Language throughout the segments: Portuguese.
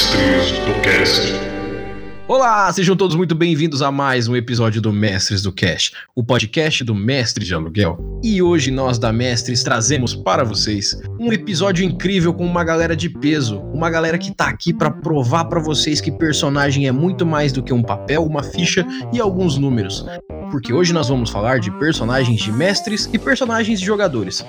Mestres do Cast. Olá, sejam todos muito bem-vindos a mais um episódio do Mestres do Cash, o podcast do Mestre de Aluguel. E hoje nós da Mestres trazemos para vocês um episódio incrível com uma galera de peso, uma galera que tá aqui para provar para vocês que personagem é muito mais do que um papel, uma ficha e alguns números. Porque hoje nós vamos falar de personagens de mestres e personagens de jogadores.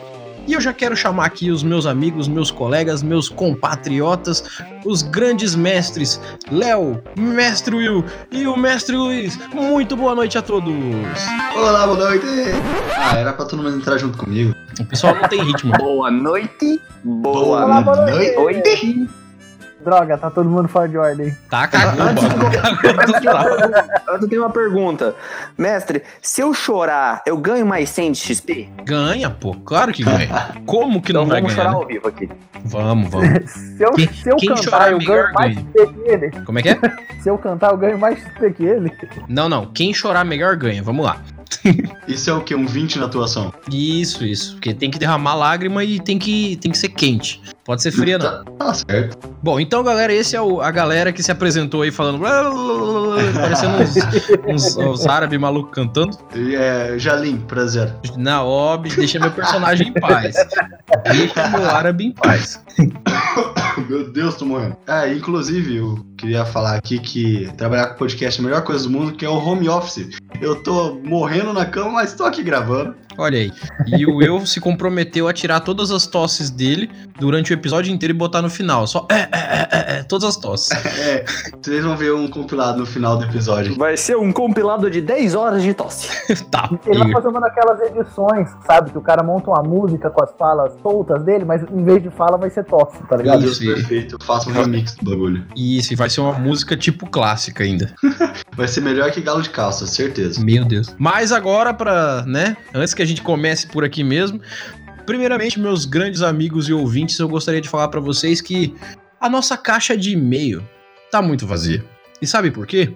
E eu já quero chamar aqui os meus amigos, meus colegas, meus compatriotas, os grandes mestres, Léo, Mestre Will e o Mestre Luiz. Muito boa noite a todos. Olá, boa noite. Ah, era pra todo mundo entrar junto comigo. O pessoal não tem ritmo. Boa noite. Boa, Boa noite. noite. Droga, tá todo mundo fora de ordem. Tá cagando, Eu tenho uma pergunta. Mestre, se eu chorar, eu ganho mais 100 de XP? Ganha, pô. Claro que ganha. Como que não Então vai vamos ganhar? chorar né? ao vivo aqui. Vamos, vamos. Se eu, Quem- se eu quem chorar cantar, eu ganho mais ganha. XP que ele. Como é que é? Se eu cantar, eu ganho mais XP que ele. Não, não. Quem chorar melhor ganha. Vamos lá. Isso é o quê? Um 20 na atuação? Isso, isso. Porque tem que derramar lágrima e tem que, tem que ser quente. Pode ser fria, não. Tá, tá certo. Bom, então, galera, esse é o- a galera que se apresentou aí falando. parecendo uns, uns, uns árabes malucos cantando. É, Jalim, prazer. Na ob, deixa meu personagem em paz. Deixa meu árabe em paz. Meu Deus, tô morrendo. É, inclusive, eu queria falar aqui que trabalhar com podcast é a melhor coisa do mundo, que é o home office. Eu tô morrendo na cama, mas tô aqui gravando. Olha aí. E o eu se comprometeu a tirar todas as tosses dele durante o episódio inteiro e botar no final. Só é, é, é, é, é, todas as tosses. É, vocês vão ver um compilado no final do episódio. Vai ser um compilado de 10 horas de tosse. tá. Ele vai fazer uma daquelas edições, sabe? Que o cara monta uma música com as falas soltas dele, mas em vez de fala vai ser tosse, tá Meu ligado? Deus, Isso. perfeito. Eu faço um remix do bagulho. Isso, e vai ser uma música tipo clássica ainda. Vai ser melhor que Galo de Calça, certeza. Meu Deus. Mas agora, pra, né? Antes que a gente comece por aqui mesmo, primeiramente, meus grandes amigos e ouvintes, eu gostaria de falar pra vocês que a nossa caixa de e-mail tá muito vazia. E sabe por quê?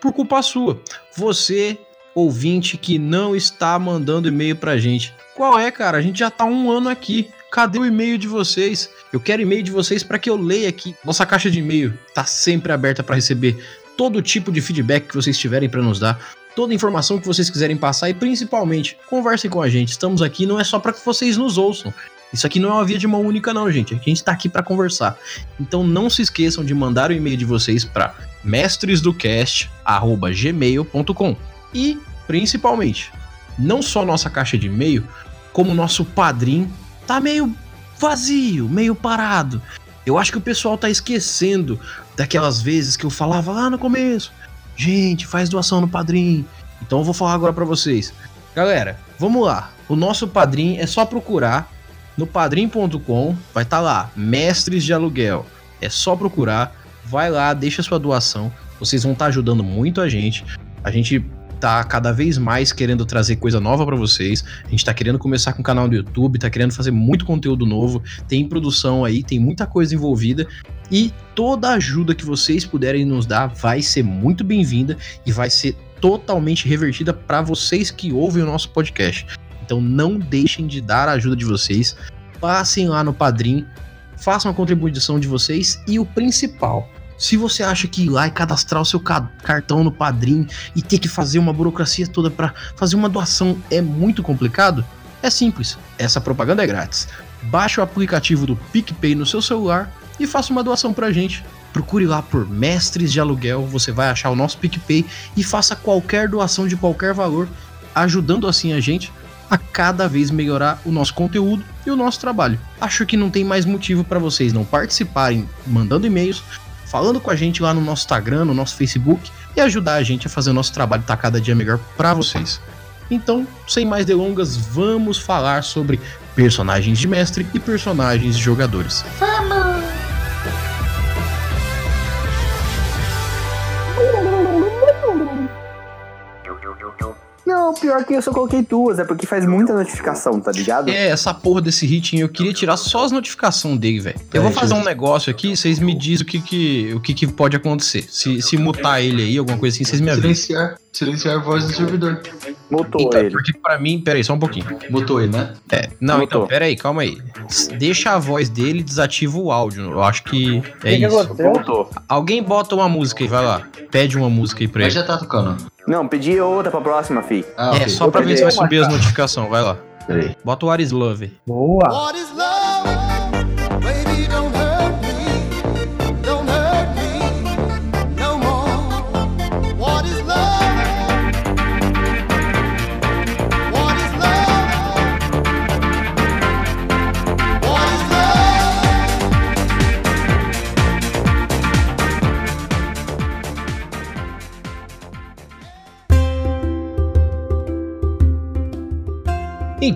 Por culpa sua. Você, ouvinte, que não está mandando e-mail pra gente. Qual é, cara? A gente já tá um ano aqui. Cadê o e-mail de vocês? Eu quero e-mail de vocês para que eu leia aqui. Nossa caixa de e-mail tá sempre aberta para receber todo tipo de feedback que vocês tiverem para nos dar toda informação que vocês quiserem passar e principalmente conversem com a gente. Estamos aqui não é só para que vocês nos ouçam. Isso aqui não é uma via de mão única não, gente. A gente está aqui para conversar. Então não se esqueçam de mandar o e-mail de vocês para mestresdocast@gmail.com. E principalmente, não só nossa caixa de e-mail, como nosso padrim tá meio vazio, meio parado. Eu acho que o pessoal tá esquecendo daquelas vezes que eu falava lá no começo. Gente, faz doação no Padrim. Então eu vou falar agora pra vocês. Galera, vamos lá. O nosso Padrim é só procurar no padrim.com, vai estar lá, Mestres de Aluguel. É só procurar, vai lá, deixa sua doação. Vocês vão estar ajudando muito a gente. A gente tá cada vez mais querendo trazer coisa nova pra vocês. A gente tá querendo começar com o canal do YouTube, tá querendo fazer muito conteúdo novo. Tem produção aí, tem muita coisa envolvida. E toda ajuda que vocês puderem nos dar vai ser muito bem-vinda e vai ser totalmente revertida para vocês que ouvem o nosso podcast. Então não deixem de dar a ajuda de vocês. Passem lá no Padrim, façam a contribuição de vocês e o principal, se você acha que ir lá e cadastrar o seu ca- cartão no Padrim e ter que fazer uma burocracia toda para fazer uma doação é muito complicado, é simples. Essa propaganda é grátis. Baixe o aplicativo do PicPay no seu celular e faça uma doação pra gente. Procure lá por Mestres de Aluguel, você vai achar o nosso PicPay e faça qualquer doação de qualquer valor, ajudando assim a gente a cada vez melhorar o nosso conteúdo e o nosso trabalho. Acho que não tem mais motivo para vocês não participarem mandando e-mails, falando com a gente lá no nosso Instagram, no nosso Facebook e ajudar a gente a fazer o nosso trabalho estar cada dia melhor para vocês. Então, sem mais delongas, vamos falar sobre personagens de mestre e personagens de jogadores. Não pior que eu só coloquei duas, é porque faz muita notificação, tá ligado? É, essa porra desse hit, eu queria tirar só as notificações dele, velho. Eu vou É, fazer um negócio aqui, vocês me dizem o que que, o que que pode acontecer. Se, se mutar ele aí, alguma coisa assim, vocês me avisam. Silenciar, silenciar a voz do servidor. Mutou Então, ele. porque pra mim, pera aí, só um pouquinho. Mutou ele, né? É, não, Mutou. então, pera aí, calma aí. Deixa a voz dele, desativa o áudio. Eu acho que é que que isso. Voltou. Alguém bota uma música aí, vai lá. Pede uma música aí pra Mas ele. já tá tocando. Não, pedi outra pra próxima, fi. Ah, É, ok. só pra ver se vai subir as notificações, vai lá. Peraí. Bota o Aris Love. Boa. What is love?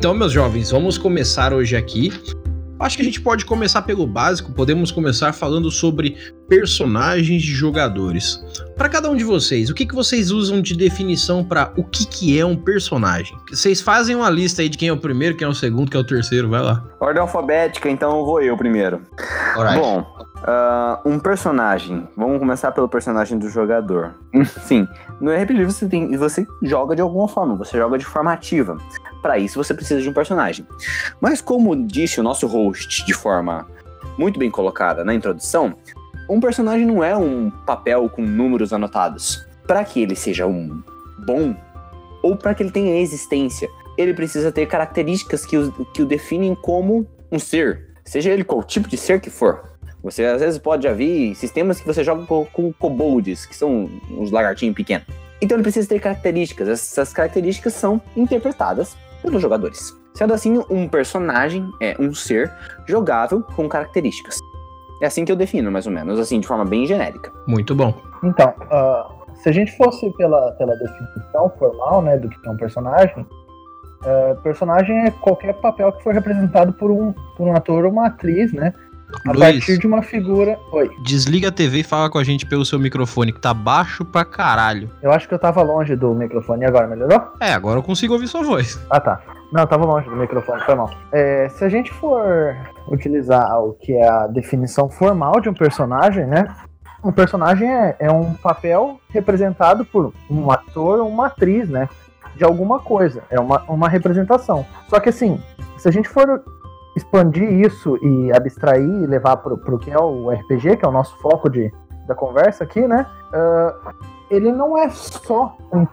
Então, meus jovens, vamos começar hoje aqui. Acho que a gente pode começar pelo básico. Podemos começar falando sobre personagens de jogadores. Para cada um de vocês, o que, que vocês usam de definição para o que, que é um personagem? Vocês fazem uma lista aí de quem é o primeiro, quem é o segundo, quem é o terceiro, vai lá. Ordem alfabética, então vou eu primeiro. Alright. Bom, ah, um personagem. Vamos começar pelo personagem do jogador. Sim, no RPG você, tem, você joga de alguma forma, você joga de forma ativa. Para isso você precisa de um personagem. Mas como disse o nosso host de forma muito bem colocada na introdução, um personagem não é um papel com números anotados. Para que ele seja um bom ou para que ele tenha existência, ele precisa ter características que o, que o definem como um ser, seja ele qual tipo de ser que for. Você às vezes pode já ver sistemas que você joga com, com kobolds, que são uns lagartinhos pequenos. Então ele precisa ter características. Essas características são interpretadas pelos jogadores. Sendo assim, um personagem é um ser jogável com características. É assim que eu defino, mais ou menos, assim, de forma bem genérica. Muito bom. Então, ah, se a gente fosse pela, pela definição formal, né, do que é um personagem, ah, personagem é qualquer papel que for representado por um, por um ator ou uma atriz, né, a Luiz, partir de uma figura. Oi, desliga a TV e fala com a gente pelo seu microfone, que tá baixo pra caralho. eu acho que eu tava longe do microfone. E agora, melhorou? É, agora eu consigo ouvir sua voz. Ah, tá. Não, eu tava longe do microfone, foi mal. É, se a gente for utilizar o que é a definição formal de um personagem, né? Um personagem é, é um papel representado por um ator ou uma atriz, né? De alguma coisa. É uma, uma representação. Só que assim, se a gente for expandir isso e abstrair e levar pro, pro que é o RPG, que é o nosso foco de, da conversa aqui, né? ah, ele não é só um,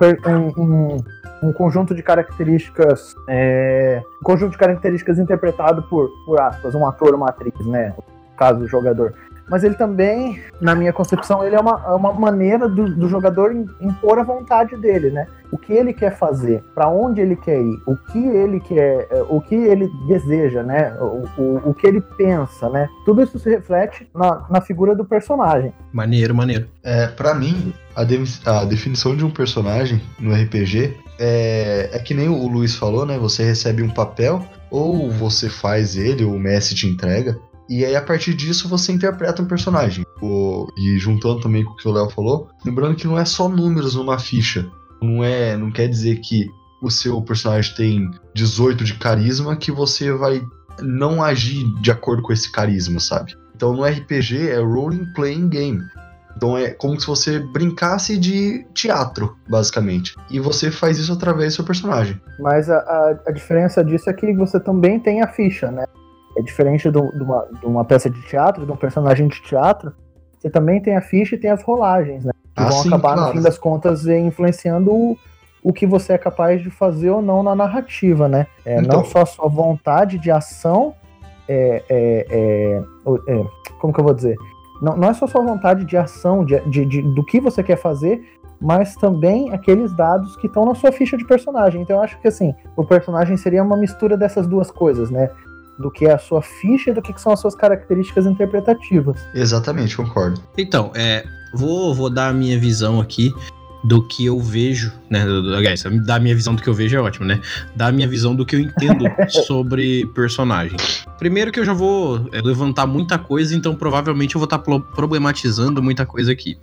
um- um- conjunto de características, é, um conjunto de características interpretado por, por aspas, um ator ou uma atriz, né? No caso do jogador. Mas ele também, na minha concepção, ele é uma, é uma maneira do, do jogador im- impor a vontade dele, né? O que ele quer fazer, para onde ele quer ir, o que ele quer, é, o que ele deseja, né? O, o, o que ele pensa, né? Tudo isso se reflete na, na figura do personagem. Maneiro, maneiro. É, pra mim, a, de- a definição de um personagem no RPG é, é que nem o Luiz falou, né? Você recebe um papel, ou você faz ele, ou o mestre te entrega, e aí a partir disso você interpreta um personagem. O- e juntando também com o que o Léo falou, lembrando que não é só números numa ficha. Não é, não quer dizer que o seu personagem tem 18 de carisma que você vai não agir de acordo com esse carisma, sabe? Então no RPG é Role Playing Game. Então é como se você brincasse de teatro, basicamente. E você faz isso através do seu personagem. Mas a, a, a diferença disso é que você também tem a ficha, né? É diferente do- de, uma, de uma peça de teatro, de um personagem de teatro, você também tem a ficha e tem as rolagens, né? Que Ah, vão sim, acabar, claro. no fim das contas, influenciando o, o que você é capaz de fazer ou não na narrativa, né? É, Então. Não só a sua vontade de ação, é, é, é, é, como que eu vou dizer? Não, não é só sua vontade de ação, de, de- de- do que você quer fazer, mas também aqueles dados que estão na sua ficha de personagem. Então eu acho que assim, o personagem seria uma mistura dessas duas coisas, né? Do que é a sua ficha e do que que são as suas características interpretativas. Exatamente, concordo. Então, é, vou, vou dar a minha visão aqui do que eu vejo, né? Aliás, dar a minha visão do que eu vejo é ótimo, né? Dar a minha visão do que eu entendo sobre personagem. Primeiro que eu já vou é, levantar muita coisa, então provavelmente eu vou estar problematizando muita coisa aqui.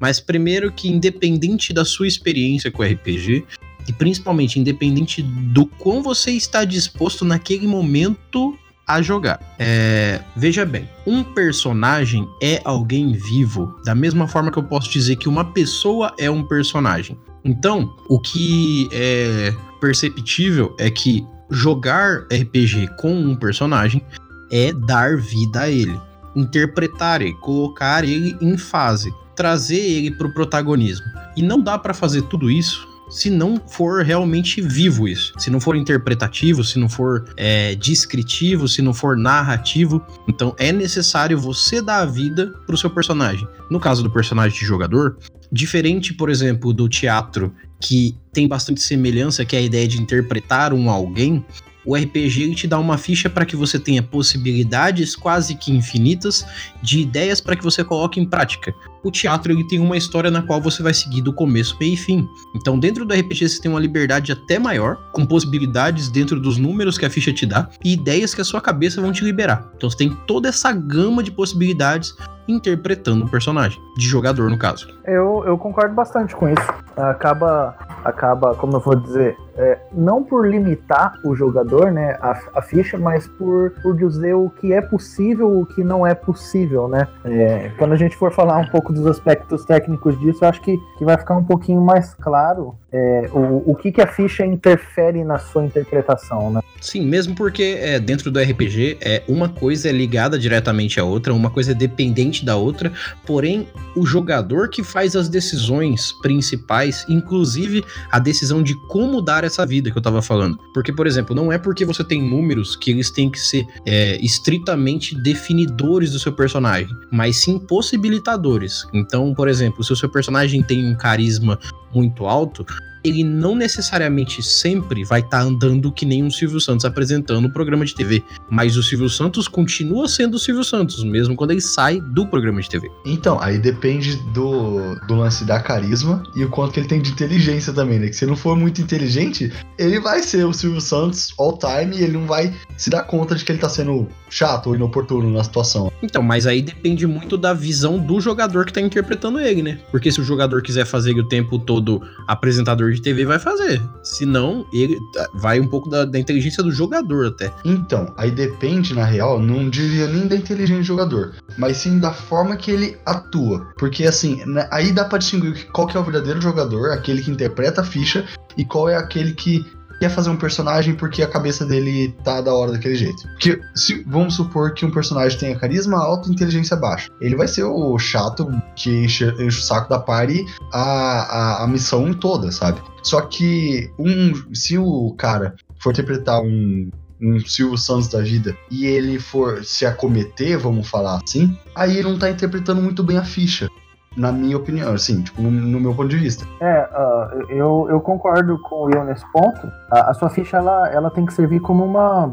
Mas primeiro que, independente da sua experiência com RPG, E principalmente, independente do quão você está disposto naquele momento a jogar. É, veja bem, um personagem é alguém vivo, da mesma forma que eu posso dizer que uma pessoa é um personagem. Então, o que é perceptível é que jogar RPG com um personagem é dar vida a ele, interpretar ele, colocar ele em fase, trazer ele para o protagonismo. E não dá para fazer tudo isso se não for realmente vivo isso. Se não for interpretativo, se não for é, descritivo, se não for narrativo. Então é necessário você dar a vida pro seu personagem. No caso do personagem de jogador, diferente, por exemplo, do teatro, que tem bastante semelhança, que é a ideia de interpretar um alguém, o RPG te dá uma ficha para que você tenha possibilidades quase que infinitas de ideias para que você coloque em prática. O teatro ele tem uma história na qual você vai seguir do começo, meio e fim. Então, dentro do RPG você tem uma liberdade até maior, com possibilidades dentro dos números que a ficha te dá e ideias que a sua cabeça vão te liberar. Então, você tem toda essa gama de possibilidades interpretando um personagem, de jogador no caso. Eu, eu concordo bastante com isso. Acaba, acaba, como eu vou dizer, é, não por limitar o jogador, né, a, a, ficha, mas por, por dizer o que é possível, o que não é possível, né. É, quando a gente for falar um pouco dos aspectos técnicos disso, eu acho que, que vai ficar um pouquinho mais claro é, o, o que, que a ficha interfere na sua interpretação, né. Sim, mesmo porque é, dentro do RPG é uma coisa é ligada diretamente à outra, uma coisa é dependente da outra, porém o jogador que faz as decisões principais, inclusive a decisão de como dar essa vida que eu tava falando. Porque, por exemplo, não é porque você tem números que eles têm que ser é, estritamente definidores do seu personagem, mas sim possibilitadores. Então, por exemplo, se o seu personagem tem um carisma muito alto, ele não necessariamente sempre vai estar tá andando que nem um Silvio Santos apresentando o programa de TV. Mas o Silvio Santos continua sendo o Silvio Santos, mesmo quando ele sai do programa de TV. Então, aí depende do, do lance da carisma e o quanto que ele tem de inteligência também, né? Que se ele não for muito inteligente, ele vai ser o Silvio Santos all time e ele não vai se dar conta de que ele tá sendo chato ou inoportuno na situação. Então, mas aí depende muito da visão do jogador que tá interpretando ele, né? Porque se o jogador quiser fazer ele o tempo todo apresentador de TV vai fazer. Se não, ele vai um pouco da, da, inteligência do jogador até. Então, aí depende, na real, não diria nem da inteligência do jogador, mas sim da forma que ele atua. Porque assim, né, aí dá pra distinguir qual que é o verdadeiro jogador, aquele que interpreta a ficha, e qual é aquele que quer fazer um personagem porque a cabeça dele tá da hora daquele jeito. Porque se vamos supor que um personagem tenha carisma alto e inteligência baixa, ele vai ser o chato que enche, enche o saco da party a, a, a missão toda, sabe? Só que um, se o cara for interpretar um, um Silvio Santos da vida e ele for se acometer, vamos falar assim, aí ele não tá interpretando muito bem a ficha na minha opinião, assim, tipo, no, no meu ponto de vista. É, uh, eu, eu concordo com o Ian nesse ponto. A, a, sua ficha, ela, ela tem que servir como uma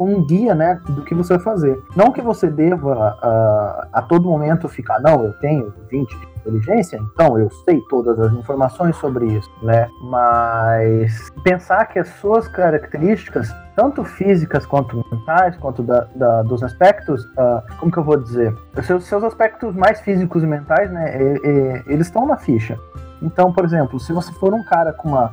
um guia, né, do que você vai fazer. Não que você deva uh, a todo momento ficar, não, eu tenho 20 de inteligência, então eu sei todas as informações sobre isso, né? Mas pensar que as suas características tanto físicas quanto mentais, quanto da, da, dos aspectos, uh, como que eu vou dizer? Os seus, seus aspectos mais físicos e mentais, né, e, e, eles estão na ficha. Então, por exemplo, se você for um cara com uma,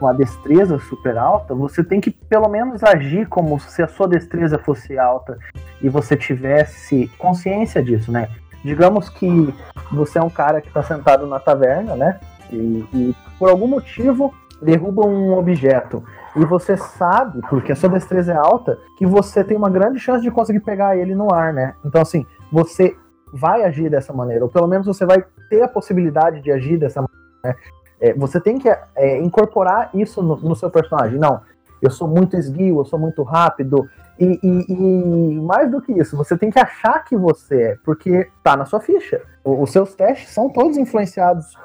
uma destreza super alta, você tem que pelo menos agir como se a sua destreza fosse alta e você tivesse consciência disso, né? Digamos que você é um cara que está sentado na taverna, né? E, e por algum motivo derruba um objeto e você sabe, porque a sua destreza é alta, que você tem uma grande chance de conseguir pegar ele no ar, né? Então, assim, você vai agir dessa maneira, ou pelo menos você vai ter a possibilidade de agir dessa maneira. Né? É, você tem que é, incorporar isso no, no, seu personagem. Não, eu sou muito esguio, eu sou muito rápido. E, e, e, mais do que isso, você tem que achar que você é, porque tá na sua ficha. Os seus testes são todos influenciados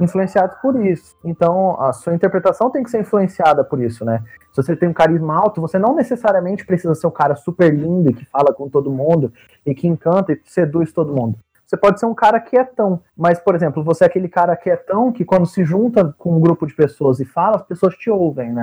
influenciados por isso. Então, a sua interpretação tem que ser influenciada por isso, né? Se você tem um carisma alto, você não necessariamente precisa ser um cara super lindo e que fala com todo mundo e que encanta e seduz todo mundo. Você pode ser um cara quietão, mas, por exemplo, você é aquele cara quietão que quando se junta com um grupo de pessoas e fala, as pessoas te ouvem, né?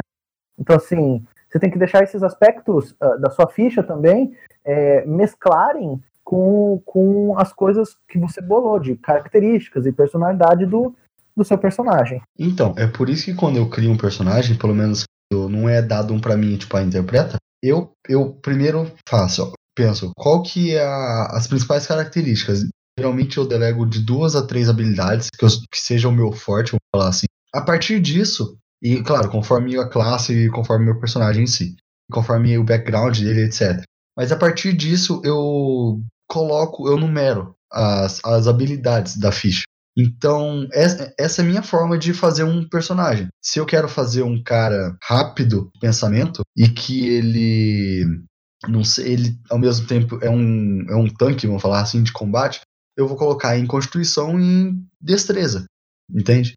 Então, assim, você tem que deixar esses aspectos uh, da sua ficha também é, mesclarem com, com as coisas que você bolou de características e personalidade do, do seu personagem. Então, é por isso que quando eu crio um personagem, pelo menos não é dado um pra mim, tipo, a interpreta, eu, eu primeiro faço, ó, penso, qual que é a- as principais características? Geralmente eu delego de duas a três habilidades que, eu- que seja o meu forte, vamos falar assim. A partir disso, e claro, conforme a classe conforme o meu personagem em si, conforme o background dele, etc. Mas a partir disso eu coloco, eu numero as, as habilidades da ficha. Então, essa, essa é a minha forma de fazer um personagem. Se eu quero fazer um cara rápido de pensamento e que ele não sei, ele ao mesmo tempo é um, é um tanque, vamos falar assim, de combate, eu vou colocar em constituição e em destreza. Entende?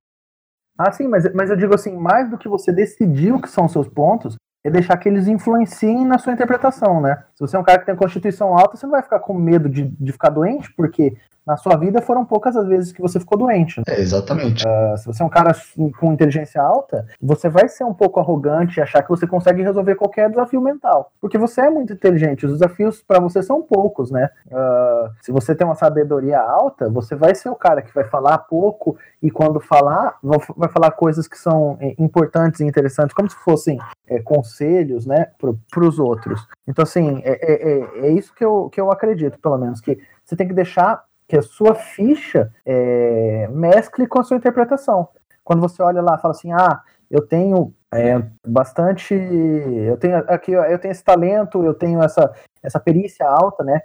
Ah, sim, mas, mas eu digo assim, mais do que você decidir o que são seus pontos, é deixar que eles influenciem na sua interpretação, né? Se você é um cara que tem constituição alta, você não vai ficar com medo de, de ficar doente, porque na sua vida foram poucas as vezes que você ficou doente. né? É, exatamente. Uh, se você é um cara com inteligência alta, você vai ser um pouco arrogante e achar que você consegue resolver qualquer desafio mental. Porque você é muito inteligente, os desafios para você são poucos, né? Uh, se você tem uma sabedoria alta, você vai ser o cara que vai falar pouco e quando falar, vai falar coisas que são eh, importantes e interessantes, como se fossem é, conselhos, né, para os outros. Então, assim, é, é, é, isso que eu, que eu acredito, pelo menos, que você tem que deixar que a sua ficha é, mescle com a sua interpretação. Quando você olha lá, fala assim, ah, eu tenho é, bastante, eu tenho aqui, eu tenho esse talento, eu tenho essa, essa perícia alta, né?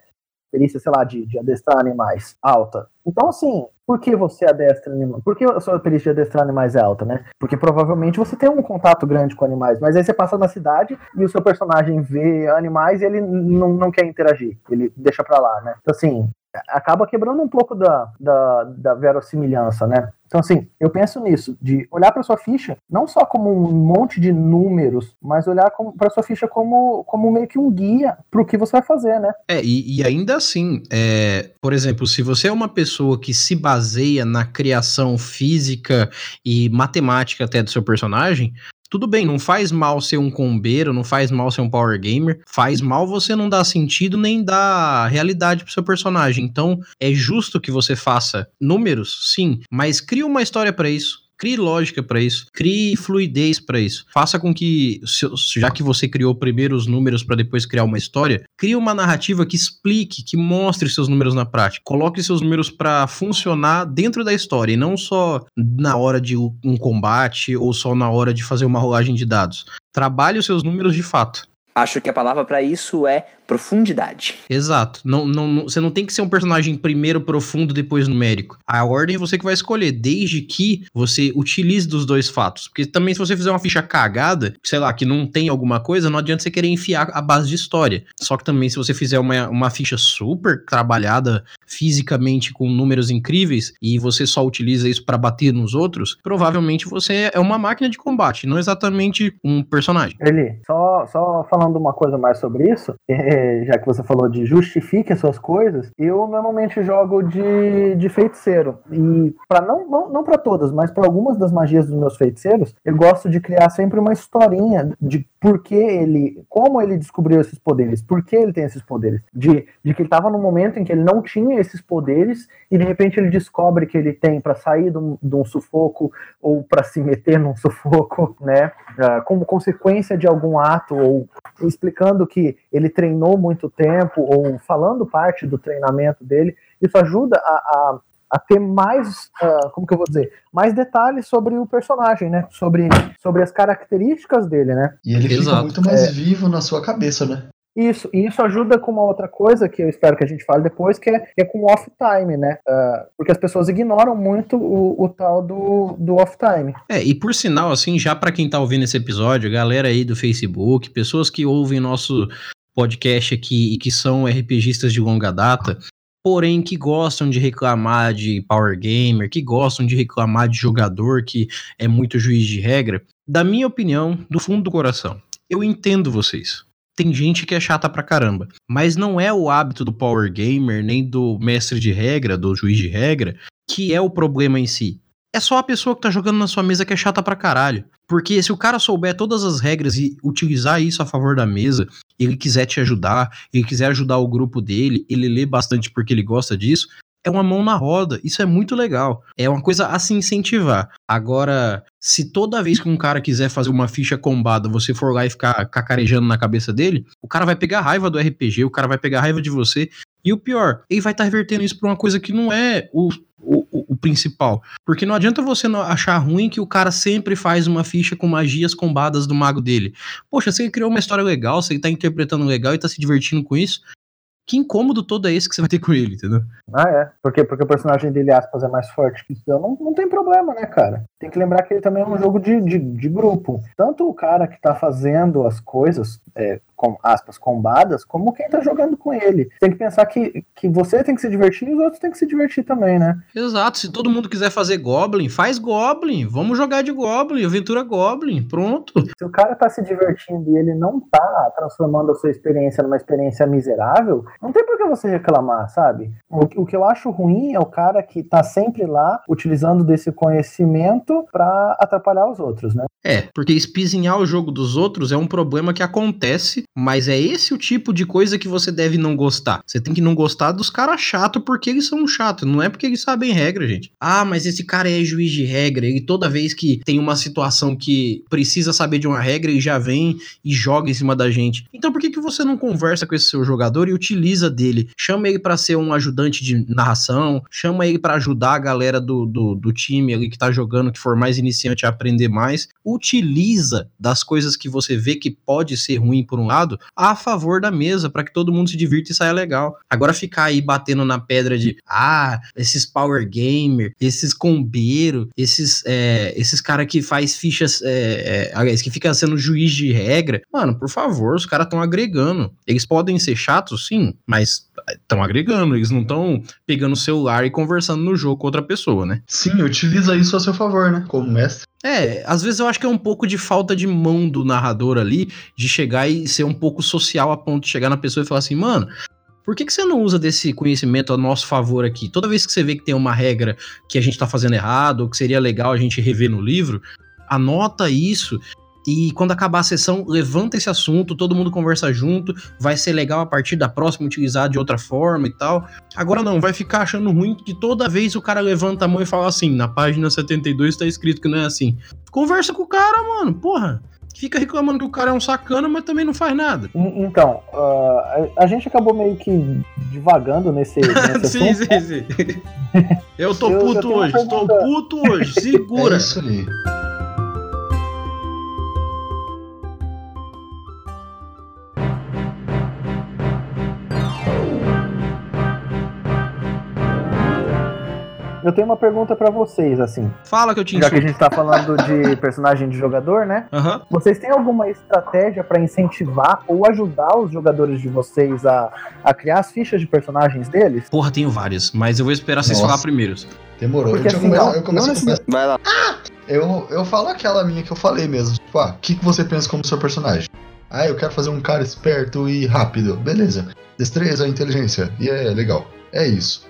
Perícia, sei lá, de, de adestrar animais alta. Então, assim, por que você adestra animais? Por que a sua perícia de adestrar animais é alta, né? Porque provavelmente você tem um contato grande com animais, mas aí você passa na cidade e o seu personagem vê animais e ele não, não quer interagir, ele deixa pra lá, né? Então, assim, acaba quebrando um pouco da, da, da verossimilhança, né? Então, assim, eu penso nisso, de olhar para sua ficha não só como um monte de números, mas olhar para sua ficha como, como meio que um guia para o que você vai fazer, né? É, e, e ainda assim, é, por exemplo, se você é uma pessoa que se baseia na criação física e matemática até do seu personagem, tudo bem, não faz mal ser um combeiro, não faz mal ser um power gamer, faz mal você não dar sentido nem dar realidade pro seu personagem. Então, é justo que você faça números, sim, mas crie uma história para isso. Crie lógica para isso, crie fluidez para isso. Faça com que, já que você criou primeiro os números para depois criar uma história, crie uma narrativa que explique, que mostre seus números na prática. Coloque seus números para funcionar dentro da história e não só na hora de um combate ou só na hora de fazer uma rolagem de dados. Trabalhe os seus números de fato. Acho que a palavra para isso é profundidade. Exato. Não, não, você não tem que ser um personagem primeiro profundo, depois numérico. A ordem é você que vai escolher, desde que você utilize dos dois fatos. Porque também, se você fizer uma ficha cagada, sei lá, que não tem alguma coisa, não adianta você querer enfiar a base de história. Só que também, se você fizer uma, uma ficha super trabalhada fisicamente com números incríveis e você só utiliza isso para bater nos outros, provavelmente você é uma máquina de combate, não exatamente um personagem. Eli, só, só falando uma coisa mais sobre isso, é, já que você falou de justifique as suas coisas, eu normalmente jogo de, de feiticeiro. E para não, não, não para todas, mas para algumas das magias dos meus feiticeiros, eu gosto de criar sempre uma historinha de por que ele, como ele descobriu esses poderes, por que ele tem esses poderes. De, de que ele estava num momento em que ele não tinha esses poderes e de repente ele descobre que ele tem para sair de um, de um, sufoco ou para se meter num sufoco, né? Uh, como consequência de algum ato ou explicando que ele treinou muito tempo ou falando parte do treinamento dele, isso ajuda a, a, a ter mais, uh, como que eu vou dizer, mais detalhes sobre o personagem, né? Sobre, sobre as características dele, né? E ele Exato. fica muito mais é. vivo na sua cabeça, né? Isso, e isso ajuda com uma outra coisa que eu espero que a gente fale depois, que é, que é com o off-time, né? Uh, porque as pessoas ignoram muito o, o tal do, do off-time. É, e por sinal, assim, já para quem tá ouvindo esse episódio, galera aí do Facebook, pessoas que ouvem nosso podcast aqui e que são RPGistas de longa data, porém que gostam de reclamar de Power Gamer, que gostam de reclamar de jogador que é muito juiz de regra, da minha opinião, do fundo do coração, eu entendo vocês tem gente que é chata pra caramba. Mas não é o hábito do Power Gamer, nem do mestre de regra, do juiz de regra, que é o problema em si. É só a pessoa que tá jogando na sua mesa que é chata pra caralho. Porque se o cara souber todas as regras e utilizar isso a favor da mesa, ele quiser te ajudar, ele quiser ajudar o grupo dele, ele lê bastante porque ele gosta disso, é uma mão na roda. Isso é muito legal. É uma coisa a se incentivar. Agora, se toda vez que um cara quiser fazer uma ficha combada, você for lá e ficar cacarejando na cabeça dele, o cara vai pegar raiva do RPG, o cara vai pegar raiva de você. E o pior, ele vai estar revertendo isso pra uma coisa que não é o- o principal. Porque não adianta você achar ruim que o cara sempre faz uma ficha com magias combadas do mago dele. Poxa, você criou uma história legal, você tá interpretando legal e tá se divertindo com isso. Que incômodo todo é esse que você vai ter com ele, entendeu? Ah, é. Porque, porque o personagem dele, aspas, é mais forte que o seu. Não, não tem problema, né, cara? Tem que lembrar que ele também é um jogo de, de, de grupo. Tanto o cara que tá fazendo as coisas, é, com aspas, combadas, como quem tá jogando com ele. Tem que pensar que, que você tem que se divertir e os outros têm que se divertir também, né? Exato, se todo mundo quiser fazer Goblin, faz Goblin. Vamos jogar de Goblin, aventura Goblin, pronto. Se o cara tá se divertindo e ele não tá transformando a sua experiência numa experiência miserável, não tem por que você reclamar, sabe? O, o que eu acho ruim é o cara que tá sempre lá utilizando desse conhecimento pra atrapalhar os outros, né? É, porque espizinhar o jogo dos outros é um problema que acontece, mas é esse o tipo de coisa que você deve não gostar. Você tem que não gostar dos caras chatos porque eles são chatos, não é porque eles sabem regra, gente. Ah, mas esse cara é juiz de regra, ele toda vez que tem uma situação que precisa saber de uma regra, ele já vem e joga em cima da gente. Então por que, que você não conversa com esse seu jogador e utiliza dele? Chama ele pra ser um ajudante de narração, chama ele pra ajudar a galera do, do, do time ali que tá jogando, que for mais iniciante a aprender mais utiliza das coisas que você vê que pode ser ruim por um lado a favor da mesa para que todo mundo se divirta e saia legal. Agora ficar aí batendo na pedra de ah, esses power gamer, esses combeiro, esses é, esses cara que faz fichas, é, é, que fica sendo juiz de regra, mano, por favor, os caras estão agregando. Eles podem ser chatos, sim, mas estão agregando. Eles não estão pegando o celular e conversando no jogo com outra pessoa, né? Sim, utiliza isso a seu favor, né? Como mestre. É, às vezes eu acho que é um pouco de falta de mão do narrador ali, de chegar e ser um pouco social a ponto de chegar na pessoa e falar assim, mano, por que, que você não usa desse conhecimento a nosso favor aqui? Toda vez que você vê que tem uma regra que a gente tá fazendo errado, ou que seria legal a gente rever no livro, anota isso. E quando acabar a sessão, levanta esse assunto, todo mundo conversa junto, vai ser legal a partir da próxima utilizar de outra forma e tal. Agora não, vai ficar achando ruim que toda vez o cara levanta a mão e fala assim, na página 72 tá escrito que não é assim. Conversa com o cara, mano, porra. Fica reclamando que o cara é um sacana, mas também não faz nada. En- Então, ah, a, gente acabou meio que divagando nesse, nesse sim, assunto. sim, sim. Eu tô Eu- eu puto uma hoje, tô puto hoje, segura. É isso aí. Eu tenho uma pergunta pra vocês, assim. Fala que eu te Já que a gente tá falando de personagem de jogador, né? Aham. Vocês têm alguma estratégia pra incentivar ou ajudar os jogadores de vocês a, a criar as fichas de personagens deles? Porra, tenho várias, mas eu vou esperar vocês Nossa. falar primeiro. Demorou. Porque eu, já assim, começo, não- eu começo não. Vai lá. Eu, eu falo aquela minha que eu falei mesmo. Tipo, ah, o que, que você pensa como seu personagem? Ah, eu quero fazer um cara esperto e rápido. Beleza. Destreza, inteligência. E é legal. É isso.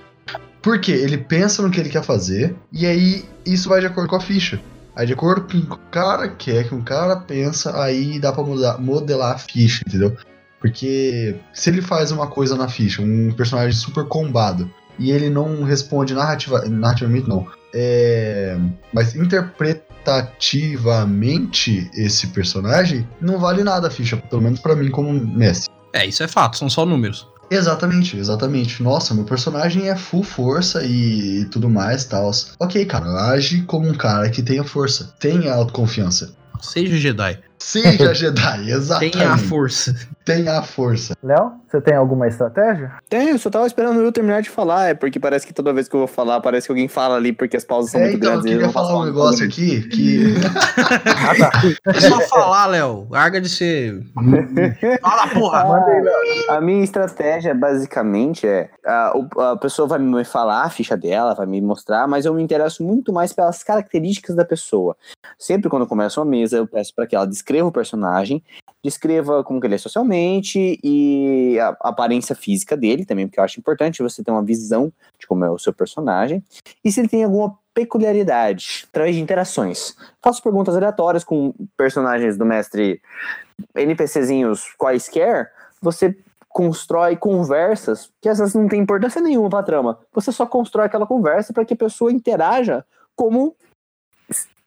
Porque ele pensa no que ele quer fazer e aí isso vai de acordo com a ficha. Aí de acordo com o que o cara quer, que o cara pensa, aí dá pra mudar, modelar a ficha, entendeu? Porque se ele faz uma coisa na ficha, um personagem super combado, e ele não responde narrativa, narrativamente, não. É, mas interpretativamente esse personagem não vale nada a ficha, pelo menos pra mim como mestre. É, isso é fato, são só números. Exatamente, exatamente. Nossa, meu personagem é full força e, tudo mais, tal. Ok, cara, age como um cara que tenha força, tenha autoconfiança. Seja Jedi. Seja Jedi, exatamente. Tenha a força. Tenha a força. Léo, você tem alguma estratégia? Tem, eu só tava esperando eu terminar de falar. É porque parece que toda vez que eu vou falar, parece que alguém fala ali, porque as pausas são É, muito então, eu grandes. e queria posso falar um negócio aqui que. Ah, tá. É só falar, Léo. Larga de ser. Fala, porra! Léo. A minha estratégia, basicamente, é a, a pessoa vai me falar a ficha dela, vai me mostrar, mas eu me interesso muito mais pelas características da pessoa. Sempre quando eu começo uma mesa, eu peço para que ela descreva o personagem, descreva como que ele é socialmente e a, a aparência física dele também, porque eu acho importante você ter uma visão de como é o seu personagem, e se ele tem alguma peculiaridade, através de interações. Faço perguntas aleatórias com personagens do mestre NPCzinhos quaisquer, você constrói conversas que às vezes não tem importância nenhuma pra trama. Você só constrói aquela conversa para que a pessoa interaja como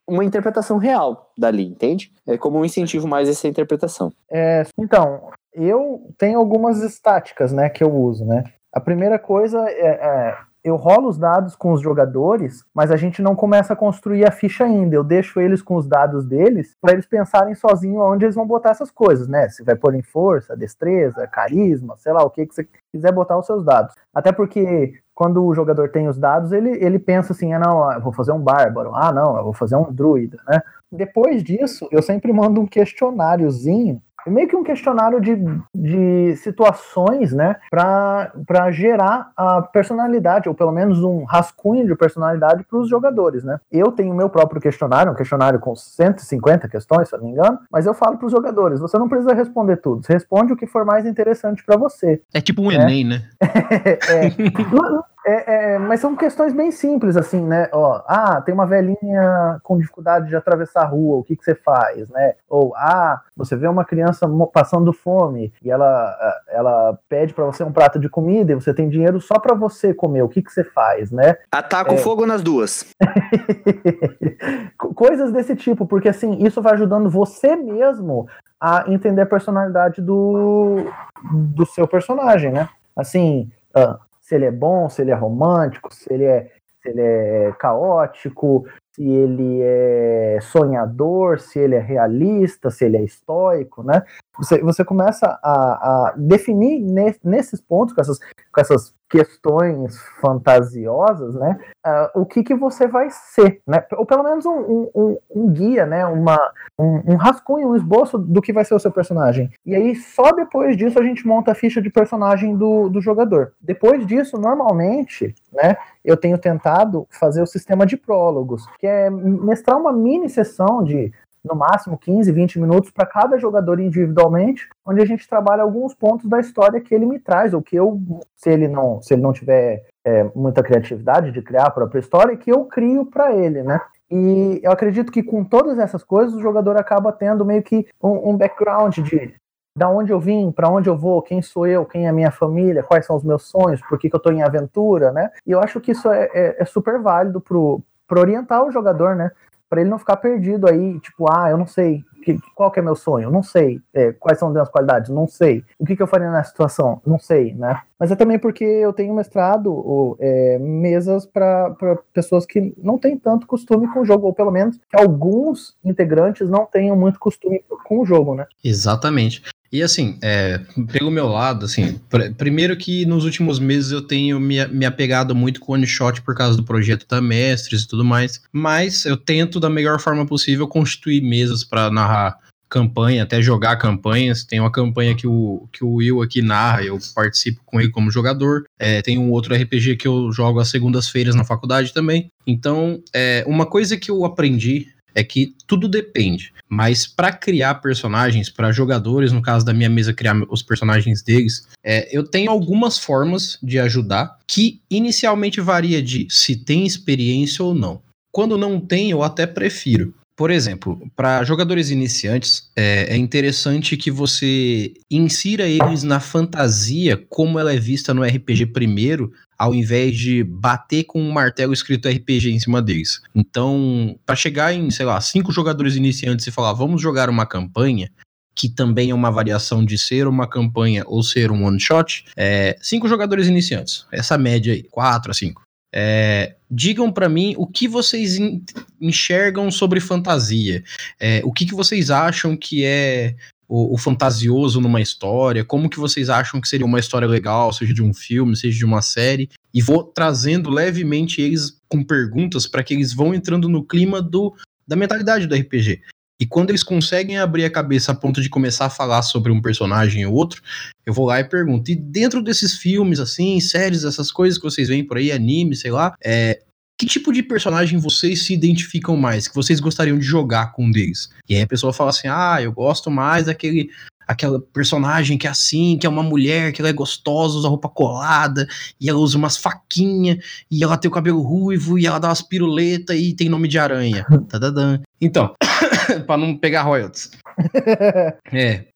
uma interpretação real dali, entende? É como um incentivo mais essa interpretação. É, então, eu tenho algumas estáticas, né, que eu uso, né? A primeira coisa é, é, eu rolo os dados com os jogadores, mas a gente não começa a construir a ficha ainda. Eu deixo eles com os dados deles para eles pensarem sozinho onde eles vão botar essas coisas, né? Se vai pôr em força, destreza, carisma, sei lá, o que, que você quiser botar os seus dados. Até porque quando o jogador tem os dados, ele, ele pensa assim, ah, não, eu vou fazer um bárbaro, ah, não, eu vou fazer um druida, né? Depois disso, eu sempre mando um questionáriozinho meio que um questionário de, de situações, né, para gerar a personalidade, ou pelo menos um rascunho de personalidade para os jogadores, né. Eu tenho o meu próprio questionário, um questionário com 150 questões, se eu não me engano, mas eu falo para os jogadores, você não precisa responder tudo, responde o que for mais interessante para você. É tipo um Enem, né? é, é, é, mas são questões bem simples, assim, né? Ó, ah, tem uma velhinha com dificuldade de atravessar a rua, o que, que você faz, né? Ou, ah, você vê uma criança passando fome e ela, ela pede para você um prato de comida e você tem dinheiro só para você comer, o que, que você faz, né? Ataca o É. fogo nas duas. Coisas desse tipo, porque assim, isso vai ajudando você mesmo a entender a personalidade do, do seu personagem, né? Assim, ah, se ele é bom, se ele é romântico, se ele é, se ele é caótico, se ele é sonhador, se ele é realista, se ele é estoico, né? Você, você começa a, a definir ne- nesses pontos, com essas, com essas questões fantasiosas, né? ah, o que, que você vai ser, né? Ou pelo menos um, um- um- um guia, né? Uma, um, um rascunho, um esboço do que vai ser o seu personagem. E aí, só depois disso, a gente monta a ficha de personagem do, do jogador. Depois disso, normalmente, né? Eu tenho tentado fazer o sistema de prólogos, que é mestrar uma mini sessão de no máximo 15, 20 minutos para cada jogador individualmente, onde a gente trabalha alguns pontos da história que ele me traz, ou que eu, se ele não, se ele não tiver é, muita criatividade de criar a própria história, que eu crio para ele, né? E eu acredito que com todas essas coisas o jogador acaba tendo meio que um, um background de da onde eu vim, para onde eu vou, quem sou eu, quem é a minha família, quais são os meus sonhos, por que, que eu estou em aventura, né? E eu acho que isso é, é- é super válido para orientar o jogador, né? Para ele não ficar perdido aí, tipo, ah, eu não sei que, qual que é meu sonho, não sei é, quais são as minhas qualidades, não sei. O que, que eu faria nessa situação, não sei, né? Mas é também porque eu tenho mestrado ou, é, mesas para pessoas que não têm tanto costume com o jogo, ou pelo menos que alguns integrantes não tenham muito costume com o jogo, né? Exatamente. E assim, é, pelo meu lado, assim, pr- primeiro que nos últimos meses eu tenho me, me apegado muito com o One Shot por causa do projeto da Mestres e tudo mais, mas eu tento da melhor forma possível constituir mesas para narrar campanha, até jogar campanhas. Tem uma campanha que o, que o Will aqui narra, eu participo com ele como jogador. É, tem um outro RPG que eu jogo às segundas-feiras na faculdade também. Então, é, uma coisa que eu aprendi é que tudo depende. Mas para criar personagens, para jogadores, no caso da minha mesa, criar os personagens deles, é, eu tenho algumas formas de ajudar que inicialmente varia de se tem experiência ou não. Quando não tem, eu até prefiro. Por exemplo, para jogadores iniciantes, é, é interessante que você insira eles na fantasia como ela é vista no RPG primeiro, ao invés de bater com um martelo escrito RPG em cima deles. Então, para chegar em, sei lá, cinco jogadores iniciantes e falar, vamos jogar uma campanha, que também é uma variação de ser uma campanha ou ser um one shot, é, cinco jogadores iniciantes, essa média aí, quatro a cinco. É, digam para mim o que vocês en- enxergam sobre fantasia, É, o que, que vocês acham que é o, o fantasioso numa história, como que vocês acham que seria uma história legal, seja de um filme, seja de uma série, e vou trazendo levemente eles com perguntas para que eles vão entrando no clima do, da mentalidade do RPG. E quando eles conseguem abrir a cabeça a ponto de começar a falar sobre um personagem ou outro, eu vou lá e pergunto. E dentro desses filmes, assim, séries, essas coisas que vocês veem por aí, anime, sei lá, é, que tipo de personagem vocês se identificam mais? Que vocês gostariam de jogar com um deles? E aí a pessoa fala assim: ah, eu gosto mais daquele. Aquela personagem que é assim, que é uma mulher, que ela é gostosa, usa roupa colada, e ela usa umas faquinhas, e ela tem o cabelo ruivo, e ela dá umas piruletas e tem nome de aranha. Tadadã. Então, pra não pegar royalties. É,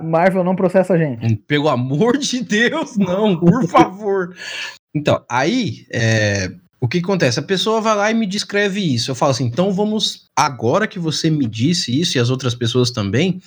Marvel não processa a gente. pelo amor de Deus, não, por favor. Então, aí, é, o que acontece? A pessoa vai lá e me descreve isso. Eu falo assim, então vamos, agora que você me disse isso e as outras pessoas também,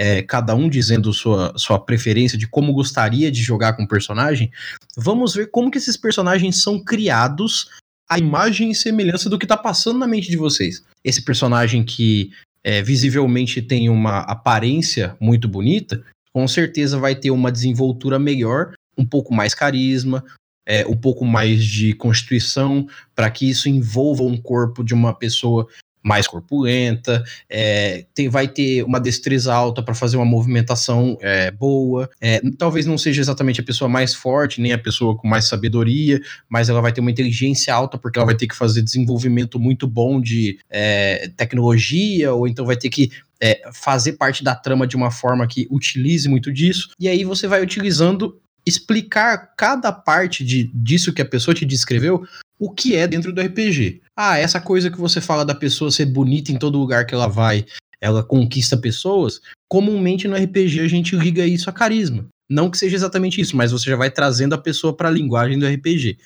é, cada um dizendo sua, sua preferência de como gostaria de jogar com o personagem, vamos ver como que esses personagens são criados à imagem e semelhança do que tá passando na mente de vocês. Esse personagem que é, visivelmente tem uma aparência muito bonita, com certeza vai ter uma desenvoltura melhor, um pouco mais carisma, é, um pouco mais de constituição, para que isso envolva um corpo de uma pessoa mais corpulenta, é, tem, vai ter uma destreza alta para fazer uma movimentação é, boa. É, talvez não seja exatamente a pessoa mais forte, nem a pessoa com mais sabedoria, mas ela vai ter uma inteligência alta porque ela vai ter que fazer desenvolvimento muito bom de é, tecnologia, ou então vai ter que é, fazer parte da trama de uma forma que utilize muito disso. E aí você vai utilizando explicar cada parte de, disso que a pessoa te descreveu, o que é dentro do RPG. Ah, essa coisa que você fala da pessoa ser bonita em todo lugar que ela vai, ela conquista pessoas. Comumente no RPG a gente liga isso a carisma. Não que seja exatamente isso, mas você já vai trazendo a pessoa para a linguagem do RPG.